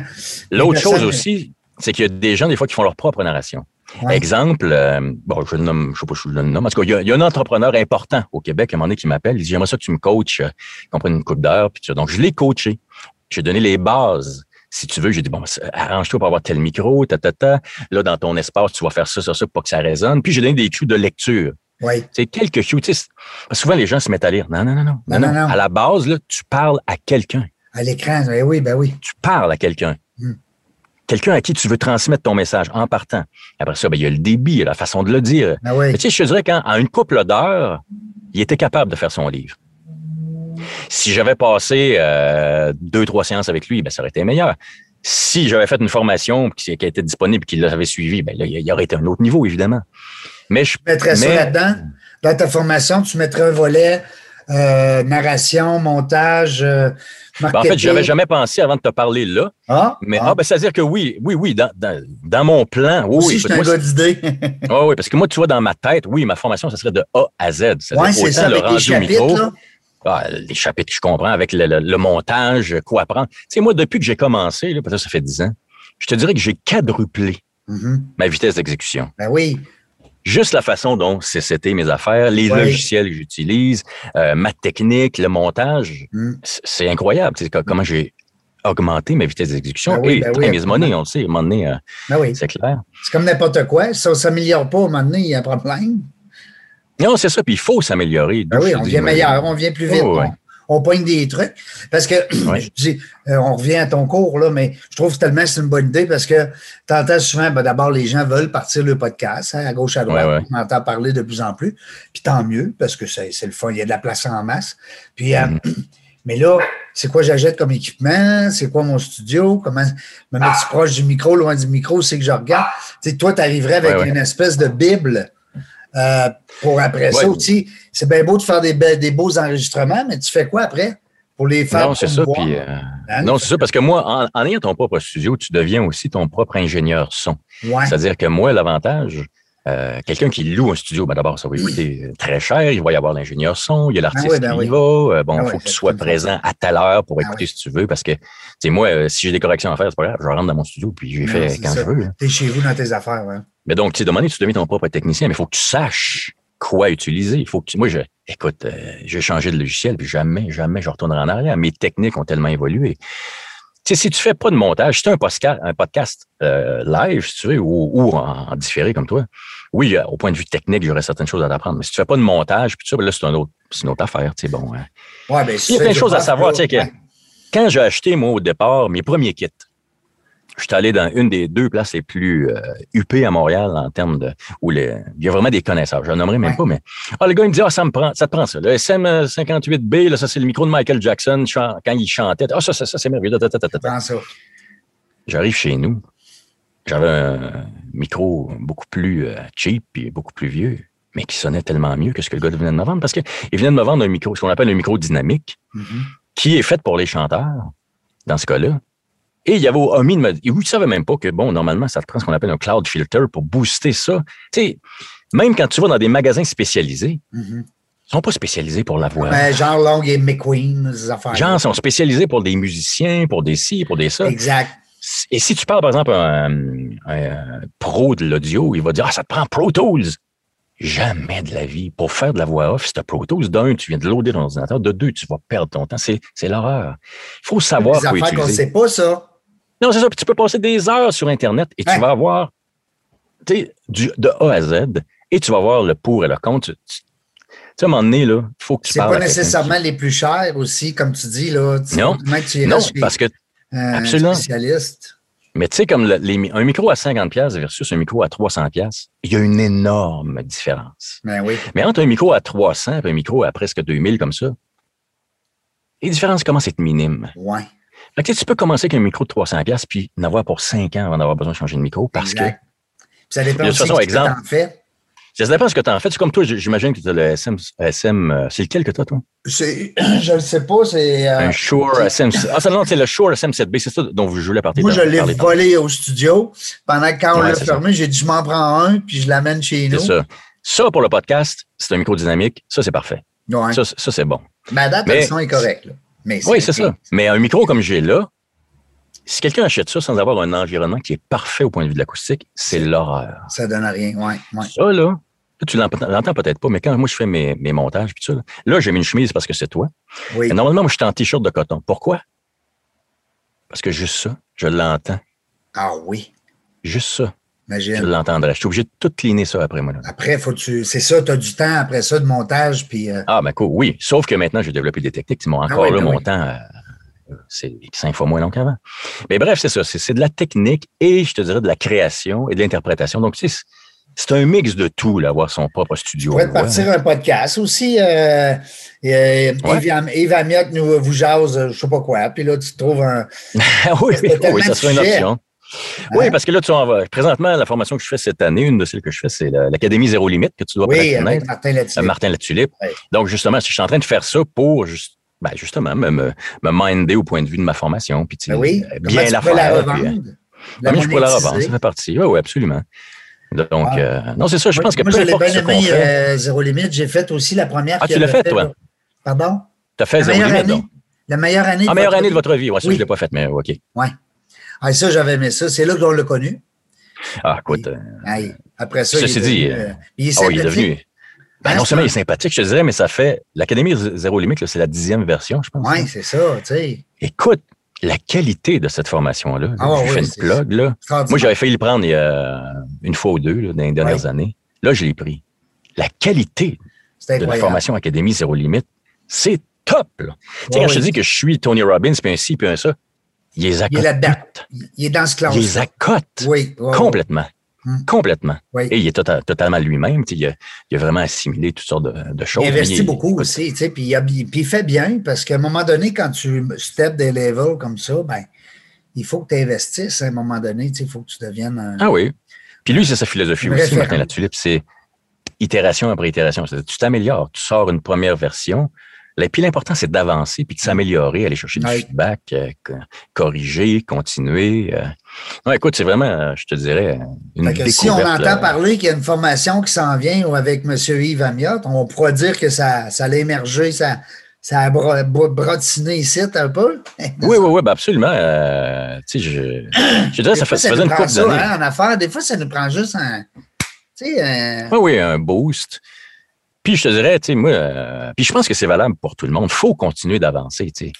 L'autre chose aussi, c'est qu'il y a des gens, des fois, qui font leur propre narration. Exemple, euh, bon, je ne nomme, je sais pas si je le nomme, qu'il y, a, il y a un entrepreneur important au Québec, à un moment donné, qui m'appelle, il dit, j'aimerais ça que tu me coaches, euh, qu'on prenne une coupe d'heure, puis Donc, je l'ai coaché. J'ai donné les bases. Si tu veux, j'ai dit, bon, arrange-toi pour avoir tel micro, ta, ta, ta. Là, dans ton espace, tu vas faire ça, ça, ça, pour que ça résonne. Puis, j'ai donné des cues de lecture. Oui. C'est quelques cues. Souvent, les gens se mettent à lire. Non, non, non, non. non, non, À la base, là, tu parles à quelqu'un. À l'écran, ben oui, ben oui. Tu parles à quelqu'un. Hmm. Quelqu'un à qui tu veux transmettre ton message en partant. Après ça, ben, il y a le débit, la façon de le dire. Ben oui. Mais tu sais, je te dirais qu'en une couple d'heures, il était capable de faire son livre. Si j'avais passé euh, deux, trois séances avec lui, ben, ça aurait été meilleur. Si j'avais fait une formation qui, qui était disponible, qu'il l'avait suivi, ben, là, il y aurait été un autre niveau, évidemment. Mais je mettrais ça là-dedans? Dans ta formation, tu mettrais un volet euh, narration, montage, euh, ben, en fait, je n'avais jamais pensé avant de te parler là. Ah, mais ah. ah ben, c'est-à-dire que oui, oui, oui, dans, dans, mon plan. Oui, Aussi, oui, je suis un gars d'idée. oui, parce que moi, tu vois, dans ma tête, oui, ma formation, ça serait de A à Z. Oui, c'est ça, avec les chapitres, là. Ah, les chapitres, je comprends, avec le, montage, quoi apprendre. Tu sais, moi, depuis que j'ai commencé, là, peut-être ça fait 10 ans, je te dirais que j'ai quadruplé mm-hmm. ma vitesse d'exécution. Ben oui juste la façon dont c'était mes affaires, les logiciels que j'utilise, euh, ma technique, le montage, mm. c'est incroyable. comment j'ai augmenté ma vitesse d'exécution. Ben oui, ben oui, money, on le sait, à un moment donné, euh, ben c'est clair. C'est comme n'importe quoi. Si ça ne s'améliore pas, à un moment donné, il y a un problème. Non, c'est ça, puis il faut s'améliorer. oui, on devient meilleur, on vient plus vite. on pogne des trucs. Parce que, je dis, euh, on revient à ton cours, là, mais je trouve tellement que c'est une bonne idée parce que tu entends souvent, ben, d'abord, les gens veulent partir le podcast, hein, à gauche, à droite. On entend parler de plus en plus. Puis tant mieux, parce que c'est le fun. Il y a de la place en masse. Puis, euh, mm-hmm. Mais là, c'est quoi j'achète comme équipement? C'est quoi mon studio? Comment me mettre proche du micro, loin du micro, c'est que je regarde. Tu sais, toi, tu arriverais avec une espèce de Bible euh, pour après ça aussi. C'est bien beau de faire des, des beaux enregistrements, mais tu fais quoi après? Pour les faire non, c'est ça. Puis, euh, hein? non, c'est ça, parce que moi, en, ayant ton propre studio, tu deviens aussi ton propre ingénieur son. C'est-à-dire que moi, l'avantage, euh, quelqu'un qui loue un studio, ben d'abord, ça va coûter très cher. Il va y avoir l'ingénieur son, il y a l'artiste ben qui y va. Euh, bon, il ben faut que tu sois présent à telle heure pour ben écouter si tu veux, parce que, tu sais, moi, euh, si j'ai des corrections à faire, c'est pas grave, je rentre dans mon studio puis j'ai fait quand je veux. Tu es chez vous dans tes affaires, ouais. Mais donc, tu sais, demander, tu deviens ton propre technicien, mais il faut que tu saches quoi utiliser. Il faut que moi, je, écoute, j'ai changé de logiciel, puis jamais, jamais je retournerai en arrière. Mes techniques ont tellement évolué si tu fais pas de montage, si tu as un podcast, un podcast euh, live, si tu veux, ou, en, différé comme toi, oui, au point de vue technique, j'aurais certaines choses à t'apprendre. Mais si tu fais pas de montage, puis ça, ben là, c'est un autre, une autre affaire. Tu sais, bon, hein. ouais, ben, Il y a plein de choses à savoir. Tu sais, que, quand j'ai acheté, moi, au départ, mes premiers kits, je suis allé dans une des deux places les plus euh, huppées à Montréal en termes de où les, il y a vraiment des connaisseurs. Je ne nommerai même pas, mais ah, le gars il me dit ah ça me prend, ça te prend ça. Le SM58B, là, ça c'est le micro de Michael Jackson quand il chantait. Ah ça, ça, ça c'est merveilleux. J'arrive chez nous, j'avais un micro beaucoup plus euh, cheap et beaucoup plus vieux, mais qui sonnait tellement mieux que ce que le gars venait de me vendre parce qu'il venait de me vendre un micro, ce qu'on appelle un micro dynamique, mm-hmm. qui est fait pour les chanteurs dans ce cas-là et il y avait omis de me dire, ne savez même pas que, bon, normalement, ça te prend ce qu'on appelle un cloud filter pour booster ça. Tu sais, même quand tu vas dans des magasins spécialisés, mm-hmm. ils ne sont pas spécialisés pour la voix. Ben, genre Long et McQueen, ces affaires. Genre, sont spécialisés pour des musiciens, pour des ci, pour des ça. Exact. Et si tu parles, par exemple, à un, pro de l'audio, il va dire, ah, ça te prend Pro Tools. Jamais de la vie. Pour faire de la voix off, si tu Pro Tools, d'un, tu viens de loader ton ordinateur. De deux, tu vas perdre ton temps. C'est, l'horreur. Il faut savoir quoi utiliser. qu'on ne sait pas, ça. Non, c'est ça. Puis tu peux passer des heures sur Internet et tu vas avoir du, de A à Z et tu vas voir le pour et le contre. Tu, sais, à un moment donné, il faut que tu parles. Pas nécessairement les plus chers aussi, comme tu dis. Là. non, non parce que. absolument. Spécialiste. Mais tu sais, comme un micro à 50$ versus un micro à 300$, il y a une énorme différence. Ben oui. Mais entre un micro à 300 et un micro à presque 2000 comme ça, les différences commencent à être minimes. Ouais tu peux commencer avec un micro de 300 pièces puis n'avoir pour 5 ans avant d'avoir besoin de changer de micro parce que... ça dépend de ce que tu en fais. Ça dépend de ce que tu en fais. C'est comme toi, j'imagine que tu as le SM. SM euh, c'est lequel que tu as, toi? Je ne sais pas. C'est. Euh, un Shure SM. Ah, non, c'est le Shure SM7B. C'est ça dont vous jouez la partie. Moi, je l'ai volé au studio. Pendant que quand on l'a fermé, j'ai dit je m'en prends un puis je l'amène chez nous. C'est ça. Ça, pour le podcast, c'est un micro dynamique. Ça, c'est parfait. Ça, ça c'est bon. Ma date, Mais, le son est correct. Oui, c'est ça. Mais un micro comme j'ai là, si quelqu'un achète ça sans avoir un environnement qui est parfait au point de vue de l'acoustique, c'est l'horreur. Ça donne rien, oui. Ouais. Ça, là, tu l'entends peut-être pas, mais quand moi je fais mes, montages, puis ça, là, j'ai mis une chemise parce que c'est toi. Oui. normalement, moi, je suis en t-shirt de coton. Pourquoi? Parce que juste ça, je l'entends. Ah oui. Juste ça. Je l'entendrais. Je suis obligé de tout cleaner ça après moi. Après, faut tu. C'est ça, tu as du temps après ça de montage. Puis, euh, Ah, ben cool, oui. Sauf que maintenant, j'ai développé des techniques qui m'ont ah encore là ben mon temps. Euh, c'est cinq fois moins long qu'avant. Mais bref, c'est ça. C'est de la technique et je te dirais de la création et de l'interprétation. Donc, c'est c'est un mix de tout, là, avoir son propre studio. Pourrait partir un podcast aussi. Euh, euh, Yves, Amiot nous vous jase, je ne sais pas quoi. Puis là, tu trouves un. oui, oui, ça serait une option. Oui, parce que là, tu en présentement, la formation que je fais cette année, une de celles que je fais, c'est l'Académie Zéro Limite que tu dois oui, avec Martin Latulippe. Euh, Martin Latulippe. Donc, justement, je suis en train de faire ça pour ben, justement me, me, minder au point de vue de ma formation. Puis, ben oui, bien la faire. La revendre? Puis, la je pourrais la revendre, ça fait partie. Oui, oui, absolument. Donc, ah. euh, non, c'est ça, je pense que Moi, je l'ai bien aimé euh, Zéro Limite. J'ai fait aussi la première. Ah, tu l'as fait, toi? Pardon? Tu as fait Zéro Limite, donc? La meilleure année. La meilleure année de votre vie, oui, ça, je ne l'ai pas faite, mais OK. Oui. Ah, ça, j'avais aimé ça. C'est là qu'on l'a connu. Ah, écoute. Euh, après ça, il est, dit, devenu, euh, il est, oh, il est devenu. Ben, non seulement il est sympathique, je te dirais, mais ça fait. L'Académie Zéro Limite, c'est la dixième version, je pense. Oui, c'est ça, tu sais. Écoute, la qualité de cette formation-là, ah, j'ai fait une plug, là. Moi, j'avais failli le prendre il y a une fois ou deux là, dans les dernières années. Là, je l'ai pris. La qualité de la formation Académie Zéro Limite, c'est top. Là. Tu sais, quand je te dis que je suis Tony Robbins, puis un ci, puis un ça, il est à Il est. Il est dans ce classe. Il est à cote. Oui. Complètement. Hum. Complètement. Oui. Et il est tota- totalement lui-même. Il a, il a vraiment assimilé toutes sortes de, de choses. Il investit Il- beaucoup aussi, puis il, puis il fait bien parce qu'à un moment donné, quand tu steps des levels comme ça, ben, il faut que tu investisses à un moment donné, il faut que tu deviennes un. Ah oui. Puis lui, c'est sa philosophie aussi, référence. Martin Latulippe, c'est itération après itération. C'est-à-dire, tu t'améliores, tu sors une première version. Là, puis l'important, c'est d'avancer puis de s'améliorer, aller chercher du feedback, euh, co- corriger, continuer. euh. Non, écoute, c'est vraiment, euh, je te dirais, une Fait que découverte. si on entend là. parler qu'il y a une formation qui s'en vient ou avec M. Yves Amiot, on pourra dire que ça, ça a émergé, ça, ça a bro- bro- brotiné ici un peu. Oui, oui, oui, ben absolument. euh, tu sais, je, je dirais, ça, fois, fait- ça faisait une ça, d'années. hein, en affaires. Des fois, ça nous prend juste un. Tu sais, Oui, oui, un boost. Puis je te dirais, tu sais, moi, euh, puis je pense que c'est valable pour tout le monde. Il faut continuer d'avancer, tu sais.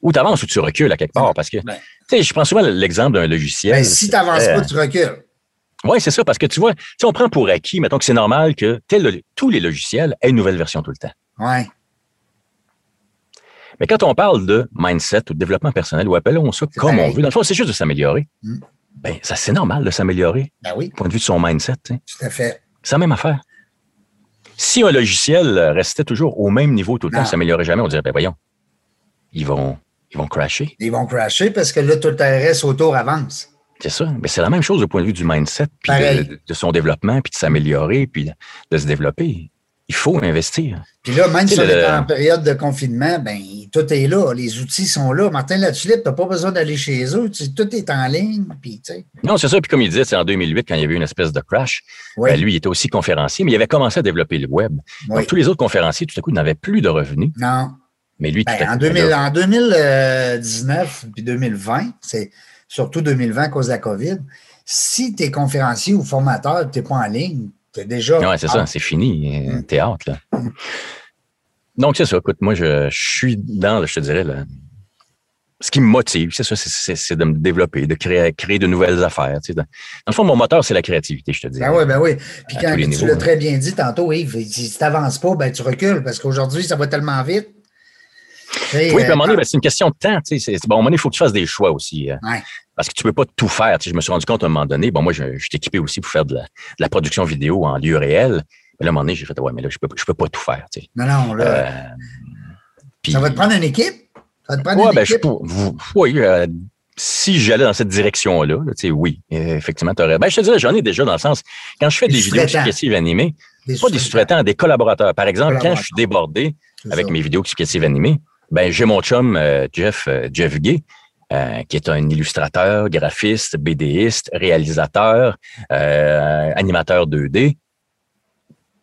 Ou tu avances ou tu recules à quelque part. Parce que, Ouais. tu sais, je prends souvent l'exemple d'un logiciel. ben, si tu n'avances pas, tu recules. Oui, c'est ça, parce que tu vois, tu sais, on prend pour acquis, mettons que c'est normal que tel, tous les logiciels aient une nouvelle version tout le temps. Oui. Mais quand on parle de mindset ou de développement personnel, ou appelons ça comme on veut, dans le fond, c'est juste de s'améliorer. Mm. Ben, ça, c'est normal de s'améliorer, Ben oui, du point de vue de son mindset. tu sais. tout à fait. C'est la même affaire. Si un logiciel restait toujours au même niveau tout le temps, Non. ne s'améliorait jamais, on dirait, ben voyons, ils vont, ils vont crasher. Ils vont crasher parce que là, tout le reste autour avance. C'est ça. Mais c'est la même chose au point de vue du mindset, puis de, de son développement, puis de s'améliorer, puis de se développer. Il faut investir. Puis là, même si on est en période de confinement, ben tout est là. Les outils sont là. Martin Latulippe, tu n'as pas besoin d'aller chez eux. Tout est en ligne. Puis, Non, c'est ça. Puis comme il disait, c'est en 2008, quand il y avait eu une espèce de crash, oui, ben, lui, il était aussi conférencier, mais il avait commencé à développer le web. oui. Donc, tous les autres conférenciers, tout à coup, n'avaient plus de revenus. Non. Mais lui, tout Ben, à en, coup, 2000 là, en 2019 puis 2020, c'est surtout 2020 à cause de la COVID, si tu es conférencier ou formateur, tu n'es pas en ligne, es déjà. Ouais, c'est ça, c'est fini. euh, Théâtre, là. Donc, c'est ça. Écoute, moi, je, je suis dans, je te dirais, là, ce qui me motive, c'est ça, c'est- c'est c'est de me développer, de créer, créer de nouvelles affaires. tu sais. Dans dans le fond, mon moteur, c'est la créativité, je te dis. Ben oui, ben oui. Puis quand tu l'as très bien dit tantôt, Yves, si tu n'avances pas, ben tu recules parce qu'aujourd'hui, ça va tellement vite. Oui, puis à un moment donné, ben, c'est une question de temps. tu sais, c'est- Bon, à un moment donné, il faut que tu fasses des choix aussi. Ouais. Parce que tu peux pas tout faire. Tu sais, je me suis rendu compte à un moment donné, bon, moi, je, je suis équipé aussi pour faire de la, de la production vidéo en lieu réel. Mais là, à un moment donné, j'ai fait, ouais, mais là, je peux, je peux pas tout faire. tu sais. non, non, là, Euh, puis- ça va te prendre une équipe? Ça va te prendre Ouais, une ben, je équipe? vous- oui, euh, si j'allais dans cette direction-là, là, tu sais, oui, effectivement, tu aurais. Ben, je te dirais, j'en ai déjà dans le sens, quand je fais Des des vidéos explicatives animées, Des pas des sous-traitants, des collaborateurs. Par exemple, quand je suis débordé avec mes vidéos explicatives animées, ben, j'ai mon chum euh, Jeff, euh, Jeff Gay, euh, qui est un illustrateur, graphiste, BDiste, réalisateur, euh, animateur 2D.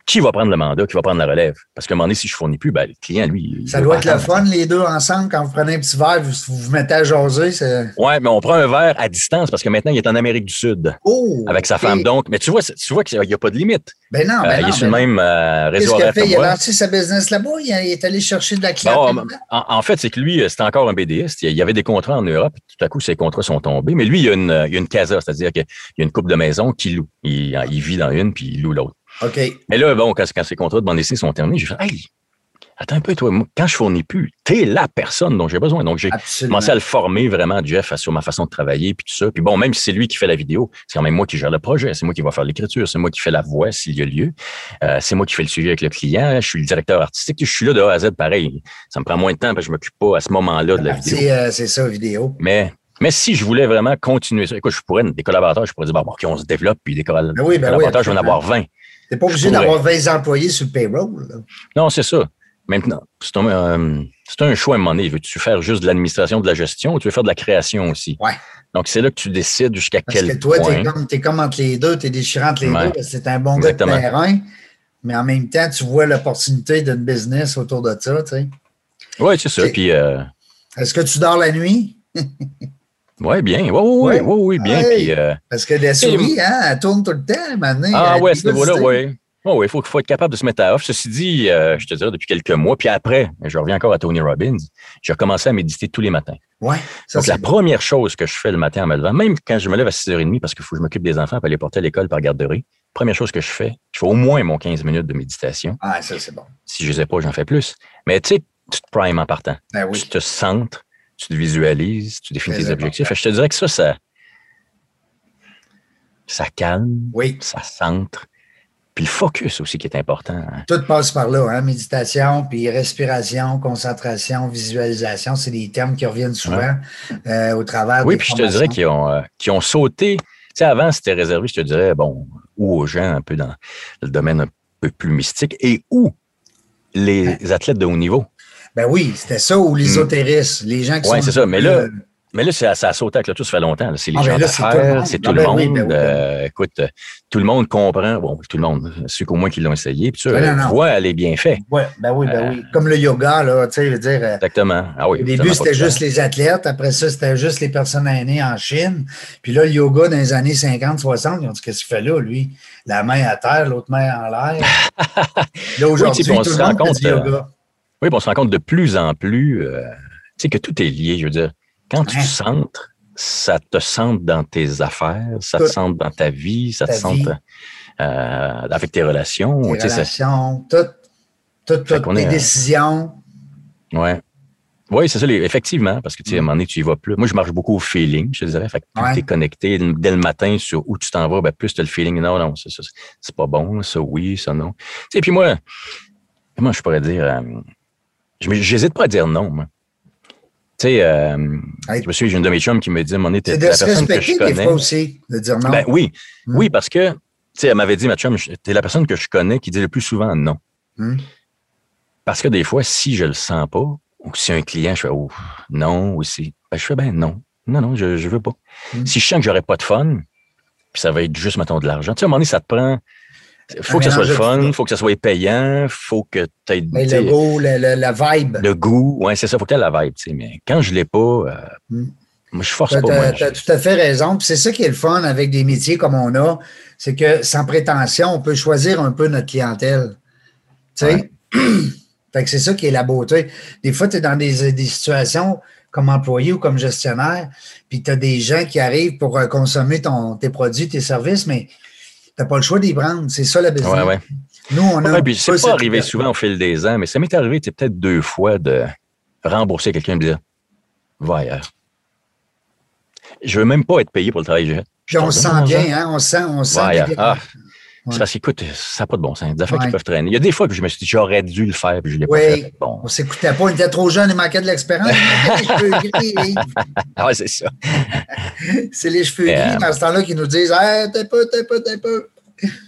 Qui va prendre le mandat, qui va prendre la relève? Parce qu'à un moment donné, si je fournis plus, ben, le client, lui. Ça doit être le fun, les deux ensemble, quand vous prenez un petit verre, vous vous, vous mettez à jaser. Ouais, mais on prend un verre à distance parce que maintenant, il est en Amérique du Sud Oh! avec sa femme. Donc, mais tu vois, tu vois qu'il n'y a pas de limite. Ben non, Euh, ben il est sur ben le non. même euh, Qu'est-ce réseau horaire fait? Il a lancé sa business là-bas, il, est allé chercher de la clientèle. Bon, en, en fait, c'est que lui, euh, c'était encore un BDiste. Il y avait des contrats en Europe. Tout à coup, ces contrats sont tombés. Mais lui, il y a une, il y a une casa, c'est-à-dire qu'il y a une coupe de maison qu'il loue. Il, il vit dans une, puis il loue l'autre. OK. Mais là, bon, quand, quand ces contrats de bande dessinée sont terminés, j'ai fait, hey, attends un peu, toi, moi, quand je fournis plus, t'es la personne dont j'ai besoin. Donc, j'ai commencé à le former vraiment, Jeff, sur ma façon de travailler, puis tout ça. Puis bon, même si c'est lui qui fait la vidéo, c'est quand même moi qui gère le projet, c'est moi qui va faire l'écriture, c'est moi qui fais la voix s'il y a lieu, Euh, c'est moi qui fais le suivi avec le client, je suis le directeur artistique, je suis là de A à Z pareil. Ça me prend moins de temps parce que je m'occupe pas à ce moment-là de la vidéo. C'est euh, c'est ça, vidéo. Mais, mais si je voulais vraiment continuer ça, écoute, je pourrais, des collaborateurs, je pourrais dire, bon, OK, on se développe, puis des colla- Ben oui, ben oui, collaborateurs, je vais en avoir 20. T'es pas obligé d'avoir 20 employés sur le payroll. là. Non, c'est ça. Maintenant, c'est un, euh, un choix à un moment donné. Veux-tu faire juste de l'administration, de la gestion ou tu veux faire de la création aussi? Ouais. Donc, c'est là que tu décides jusqu'à Parce quel que toi, point. t'es comme, entre les deux, t'es déchirant entre les Ouais. deux, parce que c'est un bon Exactement. gars de terrain, mais en même temps, tu vois l'opportunité d'une business autour de ça, tu sais. Oui, c'est ça. Puis, euh, Est-ce que tu dors la nuit? ouais, bien. Oui, oui, Ouais. oui, oui, bien. Puis, euh, Parce que la souris, hein, elle tourne tout le temps, maintenant. ah, ouais, à ce niveau-là, oui. Oui, oui, il faut, faut être capable de se mettre à off. Ceci dit, euh, je te dirais depuis quelques mois, puis après, je reviens encore à Tony Robbins, j'ai recommencé à méditer tous les matins. Ouais, ça, Donc, c'est la première chose que je fais le matin en me levant, même quand je me lève à 6h30 parce qu'il faut que je m'occupe des enfants pour les porter à l'école par garderie, première chose que je fais, je fais au moins mon 15 minutes de méditation. Ah, ça, c'est bon. Si je les ai pas, j'en fais plus. Mais tu sais, tu te primes en partant. Ben oui. Tu te centres, tu te visualises, tu définis tes objectifs. Je te dirais que ça, ça, ça calme, Oui. ça centre. Puis le focus aussi qui est important. hein. Tout passe par là, hein? méditation, puis respiration, concentration, visualisation, c'est des termes qui reviennent souvent euh, au travers Oui, des puis je te dirais qu'ils ont, euh, ont sauté. Tu sais, avant, c'était réservé, je te dirais, bon, ou aux gens un peu dans le domaine un peu plus mystique et où les athlètes de haut niveau. Ben oui, c'était ça, ou l'ésotérisme, les gens qui Ouais, sont... c'est ça. Mais là, euh, Mais là, ça, ça a sauté avec le tout, ça fait longtemps. C'est les Ah, gens c'est tout le d'affaires, monde. c'est Ah, tout le ben monde. oui, oui, ben Euh, écoute, euh, tout le monde comprend. Bon, tout le monde, ceux qu'au moins qui l'ont essayé, puis ça, Ben non. voient les bienfaits. ouais, ben oui, ben Euh, oui. Comme le yoga, là, tu sais, je veux dire... euh, Exactement. Ah oui, Au début, c'était juste les athlètes. Après ça, c'était juste les personnes aînées en Chine. Puis là, le yoga dans les années 50, 60, ils ont dit Qu'est-ce qu'il fait là, lui? La main à terre, l'autre main en l'air. là, aujourd'hui, on tout se le rend monde fait du yoga. Oui, on se rend compte de plus en plus euh, tu sais, que tout est lié. Je veux dire, quand tu Ouais. centres, ça te centre dans tes affaires, ça te centre dans ta vie, ça Ta te centre euh, avec tes relations. Tes sais, ça- relations, tout, tout, tes est, euh, décisions. Ouais. Oui, c'est ça, les- effectivement, parce que tu sais, à un moment donné, tu y vas plus. Moi, je marche beaucoup au feeling, je te dirais. Fait que plus Ouais. tu es connecté dès le matin sur où tu t'en vas, ben, plus tu as le feeling. Non, non, c'est pas bon, ça oui, ça non. Tu sais, puis moi, comment je pourrais dire, euh, j'hésite pas à dire non, moi. Tu sais, euh, je me souviens, j'ai une de mes chums qui me dit, mon C'est était de la se personne que je des connais. fois aussi, de dire non. Ben oui, Hmm. oui, parce que, tu sais, elle m'avait dit, ma chum, t'es la personne que je connais qui dit le plus souvent non. Hmm. Parce que des fois, si je le sens pas, ou si un client, je fais, oh, non, aussi, ben, je fais, ben non, non, non, je, je veux pas. Hmm. Si je sens que j'aurais pas de fun, puis ça va être juste, mettons, de l'argent. Tu sais, à un moment donné, ça te prend, faut Un que ça soit le fun, faut que ça soit payant, faut que tu aies Mais le goût, le- le- la vibe. le goût. Ouais, c'est ça, faut que tu aies la vibe, tu sais. Mais quand je l'ai pas, euh, Hmm. moi, je force Tu pas, moi. as, tout à fait raison. C'est ça qui est le fun avec des métiers comme on a, c'est que sans prétention, on peut choisir un peu notre clientèle. Tu sais? fait que c'est ça qui est la beauté. Des fois, tu es dans des, des situations comme employé ou comme gestionnaire, puis tu as des gens qui arrivent pour euh, consommer ton, tes produits, tes services, mais tu n'as pas le choix d'y prendre. C'est ça la business. Ouais, ouais. Nous, on a. Ouais, puis c'est pas arrivé souvent au fil des ans, mais ça m'est arrivé peut-être deux fois de rembourser quelqu'un et me dire Va ailleurs. Je veux même pas être payé pour le travail que j'ai fait. Puis on se sent bien, hein? On se sent, on sent. Ah, Ouais. C'est parce qu'écoute, ça n'a pas de bon sens. Des affaires Ouais. qui peuvent traîner. Il y a des fois que je me suis dit j'aurais dû le faire puis je l'ai Oui. pas fait. Bon. On s'écoutait pas, on était trop jeune et manquait de l'expérience. Les cheveux gris, Ah ouais, c'est ça. C'est les cheveux Euh, gris dans ce temps-là qui nous disent Hey, t'es peu, t'es peu, t'es peu.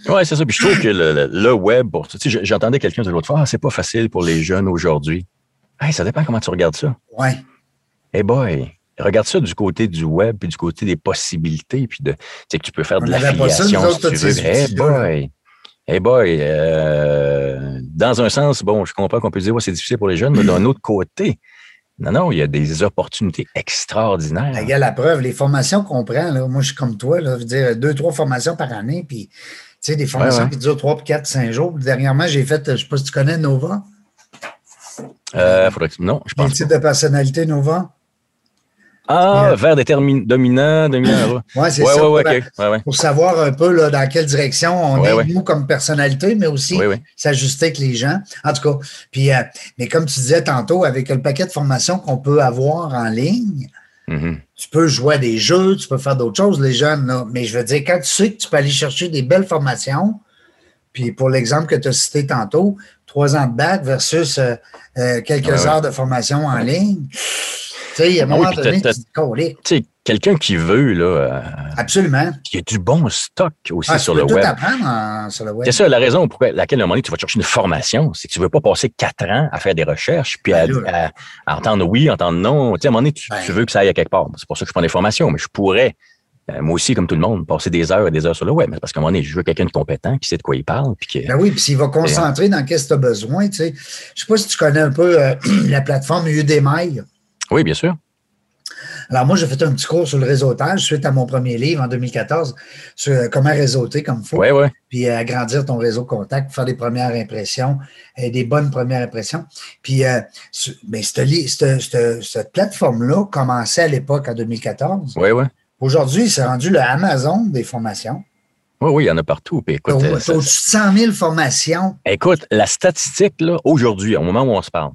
Ouais, c'est ça. Puis je trouve que le, le- le web, tu sais, j'entendais quelqu'un de l'autre fois, ah, c'est pas facile pour les jeunes aujourd'hui. Hey, ça dépend comment tu regardes ça. Ouais. Eh boy, regarde ça du côté du web, puis du côté des possibilités, puis de, tu sais, que tu peux faire On de l'affiliation si tu veux. outils-là. boy, eh boy, euh, dans un sens, bon, je comprends qu'on peut dire, ouais, c'est difficile pour les jeunes, mais d'un autre côté, non, non, il y a des opportunités extraordinaires. Regarde la preuve, les formations qu'on prend, là, moi, je suis comme toi, là, je veux dire, deux, trois formations par année, puis, tu sais, des formations ouais. qui durent trois, quatre, cinq jours. Dernièrement, j'ai fait, je ne sais pas si tu connais Nova, Euh, faudrait que- non, je les pense types pas. de personnalité Nova. Ah, Yeah. vers détermin, dominant, dominant. Ouais, c'est Ouais, ça. ouais, pour, pour savoir un peu là, dans quelle direction on Ouais, est, nous, comme personnalité, mais aussi Oui, oui. s'ajuster avec les gens. En tout cas, puis, euh, mais comme tu disais tantôt, avec le paquet de formations qu'on peut avoir en ligne, Mhm. tu peux jouer à des jeux, tu peux faire d'autres choses, les jeunes. Là. Mais je veux dire, quand tu sais que tu peux aller chercher des belles formations, puis pour l'exemple que tu as cité tantôt, trois ans de bac versus euh, euh, quelques heures de formation en ligne, sais, à un Ah moment oui, donné, tu sais, quelqu'un qui veut, là, euh, Absolument. il y a du bon stock aussi Ah, sur le web. tout apprendre en- sur le web. C'est ça la raison pour laquelle, à un moment donné, tu vas chercher une formation. C'est que tu veux pas passer quatre ans à faire des recherches, puis à, Ben à- à entendre oui, entendre non. Tu sais, à un moment donné, tu, Ben. tu veux que ça aille à quelque part. C'est pour ça que je prends des formations, mais je pourrais, euh, moi aussi, comme tout le monde, passer des heures et des heures sur le web. Parce qu'à un moment donné, je veux quelqu'un de compétent, qui sait de quoi il parle, puis que, Ben oui, puis s'il va concentrer dans qu'est-ce que tu as besoin, tu sais. Je sais pas si tu connais un peu euh, la plateforme Udemy. Oui, bien sûr. Alors, moi, j'ai fait un petit cours sur le réseautage suite à mon premier livre en 2014 sur euh, comment réseauter comme il faut, Oui, oui. puis euh, agrandir ton réseau de contact, faire des premières impressions, euh, des bonnes premières impressions. Puis, euh, ben, cette, plateforme-là commençait à l'époque en 2014. Oui, oui. Aujourd'hui, c'est rendu le Amazon des formations. Oui, oui, il y en a partout. Puis écoute, euh, ça- au-dessus de 100 000 formations. écoute, la statistique, là, aujourd'hui, au moment où on se parle,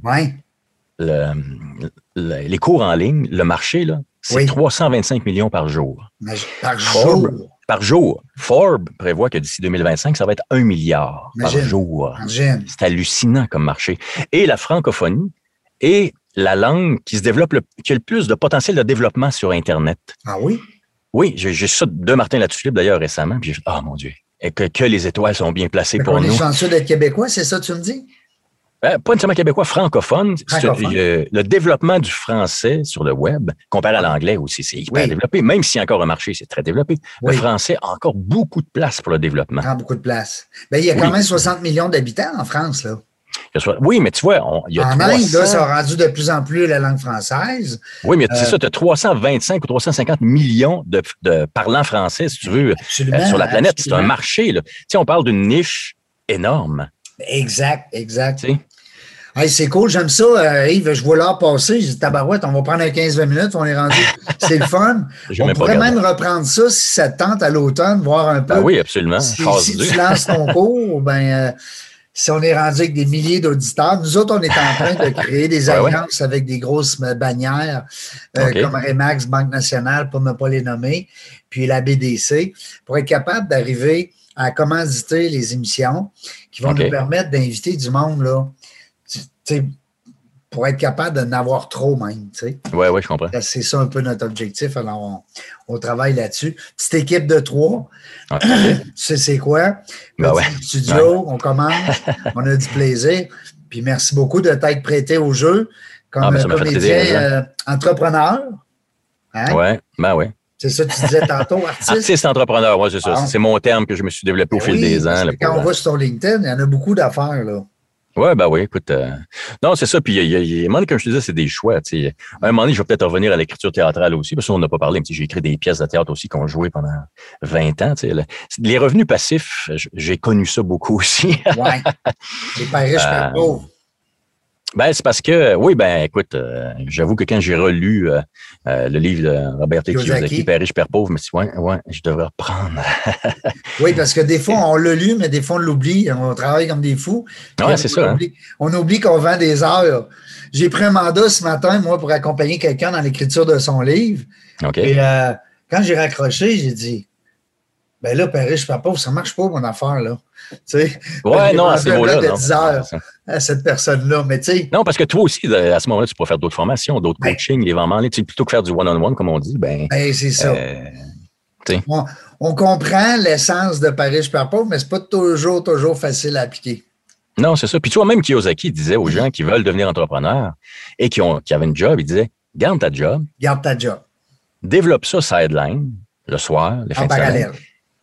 Les cours en ligne, le marché, là, c'est 325 millions par jour. Par jour? Par jour. Forbes prévoit que d'ici 2025, ça va être un milliard par jour. C'est hallucinant comme marché. Et la francophonie est la langue qui se développe, le, qui a le plus de potentiel de développement sur Internet. Ah oui? Oui, j'ai ça de Martin Latulippe d'ailleurs récemment, puis j'ai ah mon Dieu, et que, que, les étoiles sont bien placées pour nous. On est chanceux d'être québécois, c'est ça que tu me dis? Ben, pas nécessairement québécois, francophone. Le, développement du français sur le web, comparé à l'anglais aussi, c'est hyper développé. Même s'il y a encore un marché, c'est très développé. Le français a encore beaucoup de place pour le développement. Il beaucoup de place. Ben, il y a quand même 60 millions d'habitants en France, là. Oui, mais tu vois, il y a En Inde, là, ça a rendu de plus en plus la langue française. Oui, mais c'est euh, ça, tu as 325 ou 350 millions de, parlants français, si tu veux, euh, sur la planète. C'est un marché. Là. Tu sais, on parle d'une niche énorme. Exact, exact. c'est cool, j'aime ça, euh, Yves. Je vois l'heure passer. J'ai dit, tabarouette, on va prendre un 15-20 minutes, on est rendu. c'est le fun. on pourrait même reprendre ça si ça te tente à l'automne, voir un peu. Ah oui, absolument. Si, tu lances ton cours, ben, si on est rendu avec des milliers d'auditeurs, nous autres, on est en train de créer des alliances avec des grosses bannières euh, comme Remax, Banque nationale, pour ne pas les nommer, puis la BDC, pour être capable d'arriver à commanditer les émissions qui vont nous permettre d'inviter du monde, là, pour être capable d'en avoir trop même. Oui, oui, je comprends. C'est ça un peu notre objectif. Alors, on, travaille là-dessus. Petite équipe de trois. tu sais c'est quoi? Ben studio, on commence, on a du plaisir. Puis merci beaucoup de t'être prêté au jeu comme ah, ben, comédien euh, entrepreneur. Hein? Oui, ben oui. C'est ça que tu disais tantôt, artiste? Artiste entrepreneur, oui, c'est ça. Ah. C'est mon terme que je me suis développé au ben fil des ans. quand on va sur ton LinkedIn, il y en a beaucoup d'affaires. là. Oui, ben oui, écoute. Euh, non, c'est ça. Puis, il y a, il y a, comme je te disais, c'est des choix. À un moment donné, je vais peut-être revenir à l'écriture théâtrale aussi, parce qu'on n'a pas parlé, mais j'ai écrit des pièces de théâtre aussi qu'on jouait pendant 20 ans. Les revenus passifs, j'ai connu ça beaucoup aussi. oui. Les pas riches, pas pauvres. Ben, c'est parce que, oui, ben, écoute, euh, j'avoue que quand j'ai relu euh, euh, le livre de Robert T. Kiyosaki, Père riche, Père pauvre, je me suis dit, ouais, ouais, je devrais reprendre. oui, parce que des fois, on l'a lu, mais des fois, on l'oublie. On travaille comme des fous. Oui, c'est ça. Hein. On oublie, qu'on vend des heures. J'ai pris un mandat ce matin, moi, pour accompagner quelqu'un dans l'écriture de son livre. OK. Et quand j'ai raccroché, j'ai dit, ben là, Père riche, Père pauvre, ça marche pas, mon affaire, là. Tu sais, ouais, non, à ce moment-là. de 10 heures à cette personne-là. Mais tu sais. Non, parce que toi aussi, à ce moment-là, tu pourrais faire d'autres formations, d'autres ben, coachings, les ventes Tu sais, plutôt que faire du one-on-one, comme on dit, ben. ben c'est ça. Euh, on, on, comprend l'essence de Paris par pauvre, mais c'est pas toujours, toujours facile à appliquer. Non, c'est ça. Puis toi-même, Kiyosaki disait aux gens qui veulent devenir entrepreneurs et qui, ont, qui avaient une job, il disait garde ta job. Garde ta job. Développe ça sideline, le soir, les fins en parallèle.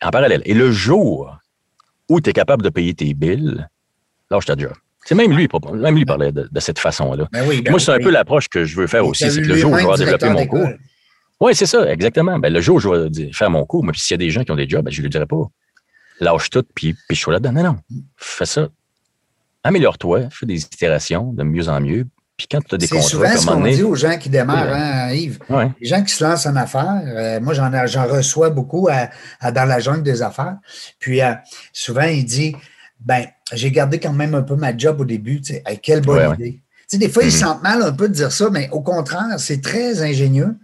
En parallèle. Et le jour où tu es capable de payer tes billes, lâche ta job. C'est même lui, même lui parlait de, cette façon-là. Ben ben Moi, c'est un peu l'approche que je veux faire aussi, c'est que le jour où je vais développer mon cours. Oui, c'est ça, exactement. Ben, le jour où je vais faire mon cours, mais puis s'il y a des gens qui ont des jobs, ben, je ne lui dirai pas lâche tout, puis, puis je suis là-dedans. Non, non. Fais ça. Améliore-toi, fais des itérations de mieux en mieux. Puis quand tu as des C'est souvent ce qu'on dit aux gens qui démarrent, hein, Yves. Les gens qui se lancent en affaires, euh, moi, j'en, j'en reçois beaucoup dans la jungle des affaires. Puis euh, souvent, il dit ben, j'ai gardé quand même un peu ma job au début. Tu sais, quelle bonne idée. Tu sais, des fois, ils mhm. sentent mal un peu de dire ça, mais au contraire, c'est très ingénieux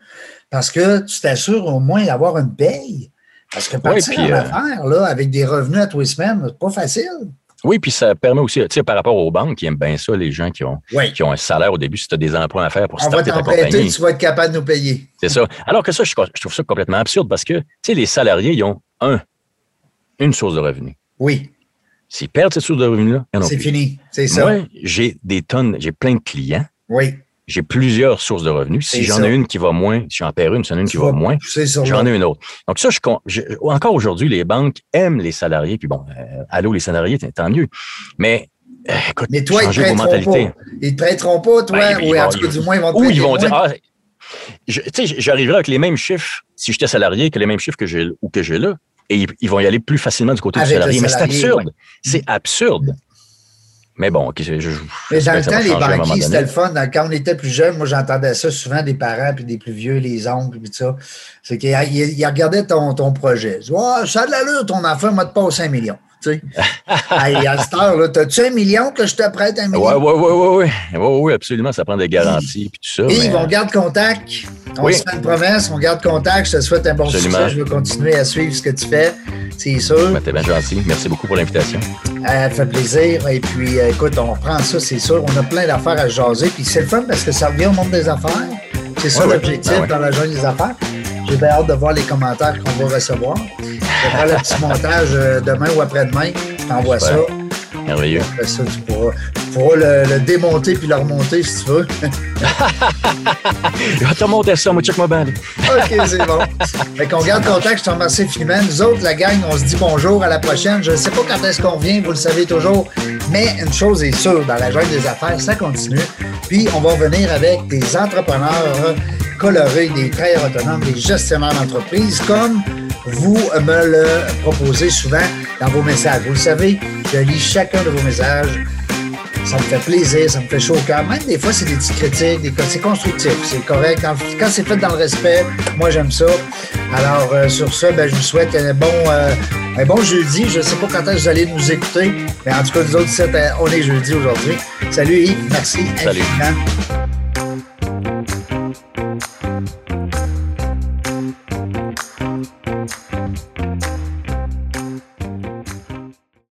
parce que tu t'assures au moins d'avoir une paye. Parce que partir en euh, affaires, là, avec des revenus à tous les semaines, c'est pas facile. Oui, puis ça permet aussi, tu sais, par rapport aux banques qui aiment bien ça, les gens qui ont, qui ont un salaire au début, si tu as des emplois à faire pour On starter ta compagnie. tu vas être capable de nous payer. C'est ça. Alors que ça, je, trouve ça complètement absurde parce que, tu sais, les salariés, ils ont un, une source de revenus. Oui. S'ils perdent cette source de revenus-là, c'est fini. C'est ça. Moi, j'ai des tonnes, j'ai plein de clients. Oui. J'ai plusieurs sources de revenus. Si j'en ai une qui va moins, si j'en perds une, si j'en ai une qui va moins, j'en ai une autre. Donc ça, je, encore aujourd'hui, les banques aiment les salariés. Puis bon, euh, allô, les salariés, tant mieux. Mais euh, écoute, Mais toi, ils vos mentalités. Pas. Ils te prêteront pas, toi, ben, ou en tout cas, du moins, ils vont te Ou ils vont dire, ah, tu sais, j'arriverai avec les mêmes chiffres si j'étais salarié que les mêmes chiffres que j'ai ou que j'ai là et ils, vont y aller plus facilement du côté du salarié. Mais c'est absurde. C'est absurde. Mais bon, je, Mais dans le temps, les banquiers, c'était le fun. Quand on était plus jeune, moi, j'entendais ça souvent des parents, puis des plus vieux, les oncles, puis tout ça. C'est qu'ils regardaient ton, ton projet. Ils disaient, oh, ça a de l'allure, ton enfant, moi, te passe 5 millions. Tu sais. à cette heure, t'as-tu un million que je te prête un million? Oui, oui, oui, oui, oui, oui, absolument. Ça prend des garanties et tout ça. Yves, on garde contact. On Oui. se fait une promesse, on garde contact. Je te souhaite un bon Absolument. succès. Je veux continuer à suivre ce que tu fais. C'est sûr. Ben, T'es bien gentil. Merci beaucoup pour l'invitation. Ça fait plaisir. Et puis, euh, écoute, on reprend ça, c'est sûr. On a plein d'affaires à se jaser. Puis c'est le fun parce que ça revient au monde des affaires. C'est ça Ouais, ouais. l'objectif Ben ouais. dans la jungle des affaires. J'ai bien hâte de voir les commentaires qu'on va recevoir. Je vais faire le petit montage euh, demain ou après-demain. Je t'envoie ça. Merveilleux. Après ça, tu pourras, tu pourras le, le démonter puis le remonter si tu veux. Ah, T'as monté ça, moi, check-moi bien. OK, c'est bon. Fait qu'on garde contact, je te remercie infiniment. Nous autres, la gang, on se dit bonjour à la prochaine. Je ne sais pas quand est-ce qu'on vient, vous le savez toujours. Mais une chose est sûre, dans la jungle des affaires, ça continue. Puis on va revenir avec des entrepreneurs colorés, des travailleurs autonomes, des gestionnaires d'entreprise, comme vous me le proposez souvent dans vos messages. Vous le savez, je lis chacun de vos messages. Ça me fait plaisir, ça me fait chaud au cœur. Même des fois, c'est des petites critiques, des, c'est constructif, c'est correct. Quand c'est fait dans le respect, moi, j'aime ça. Alors, euh, sur ça, ben, je vous souhaite un bon, euh, un bon jeudi. Je ne sais pas quand est-ce que vous allez nous écouter, mais en tout cas, nous autres, euh, on est jeudi aujourd'hui. Salut Yves, merci Salut. infiniment.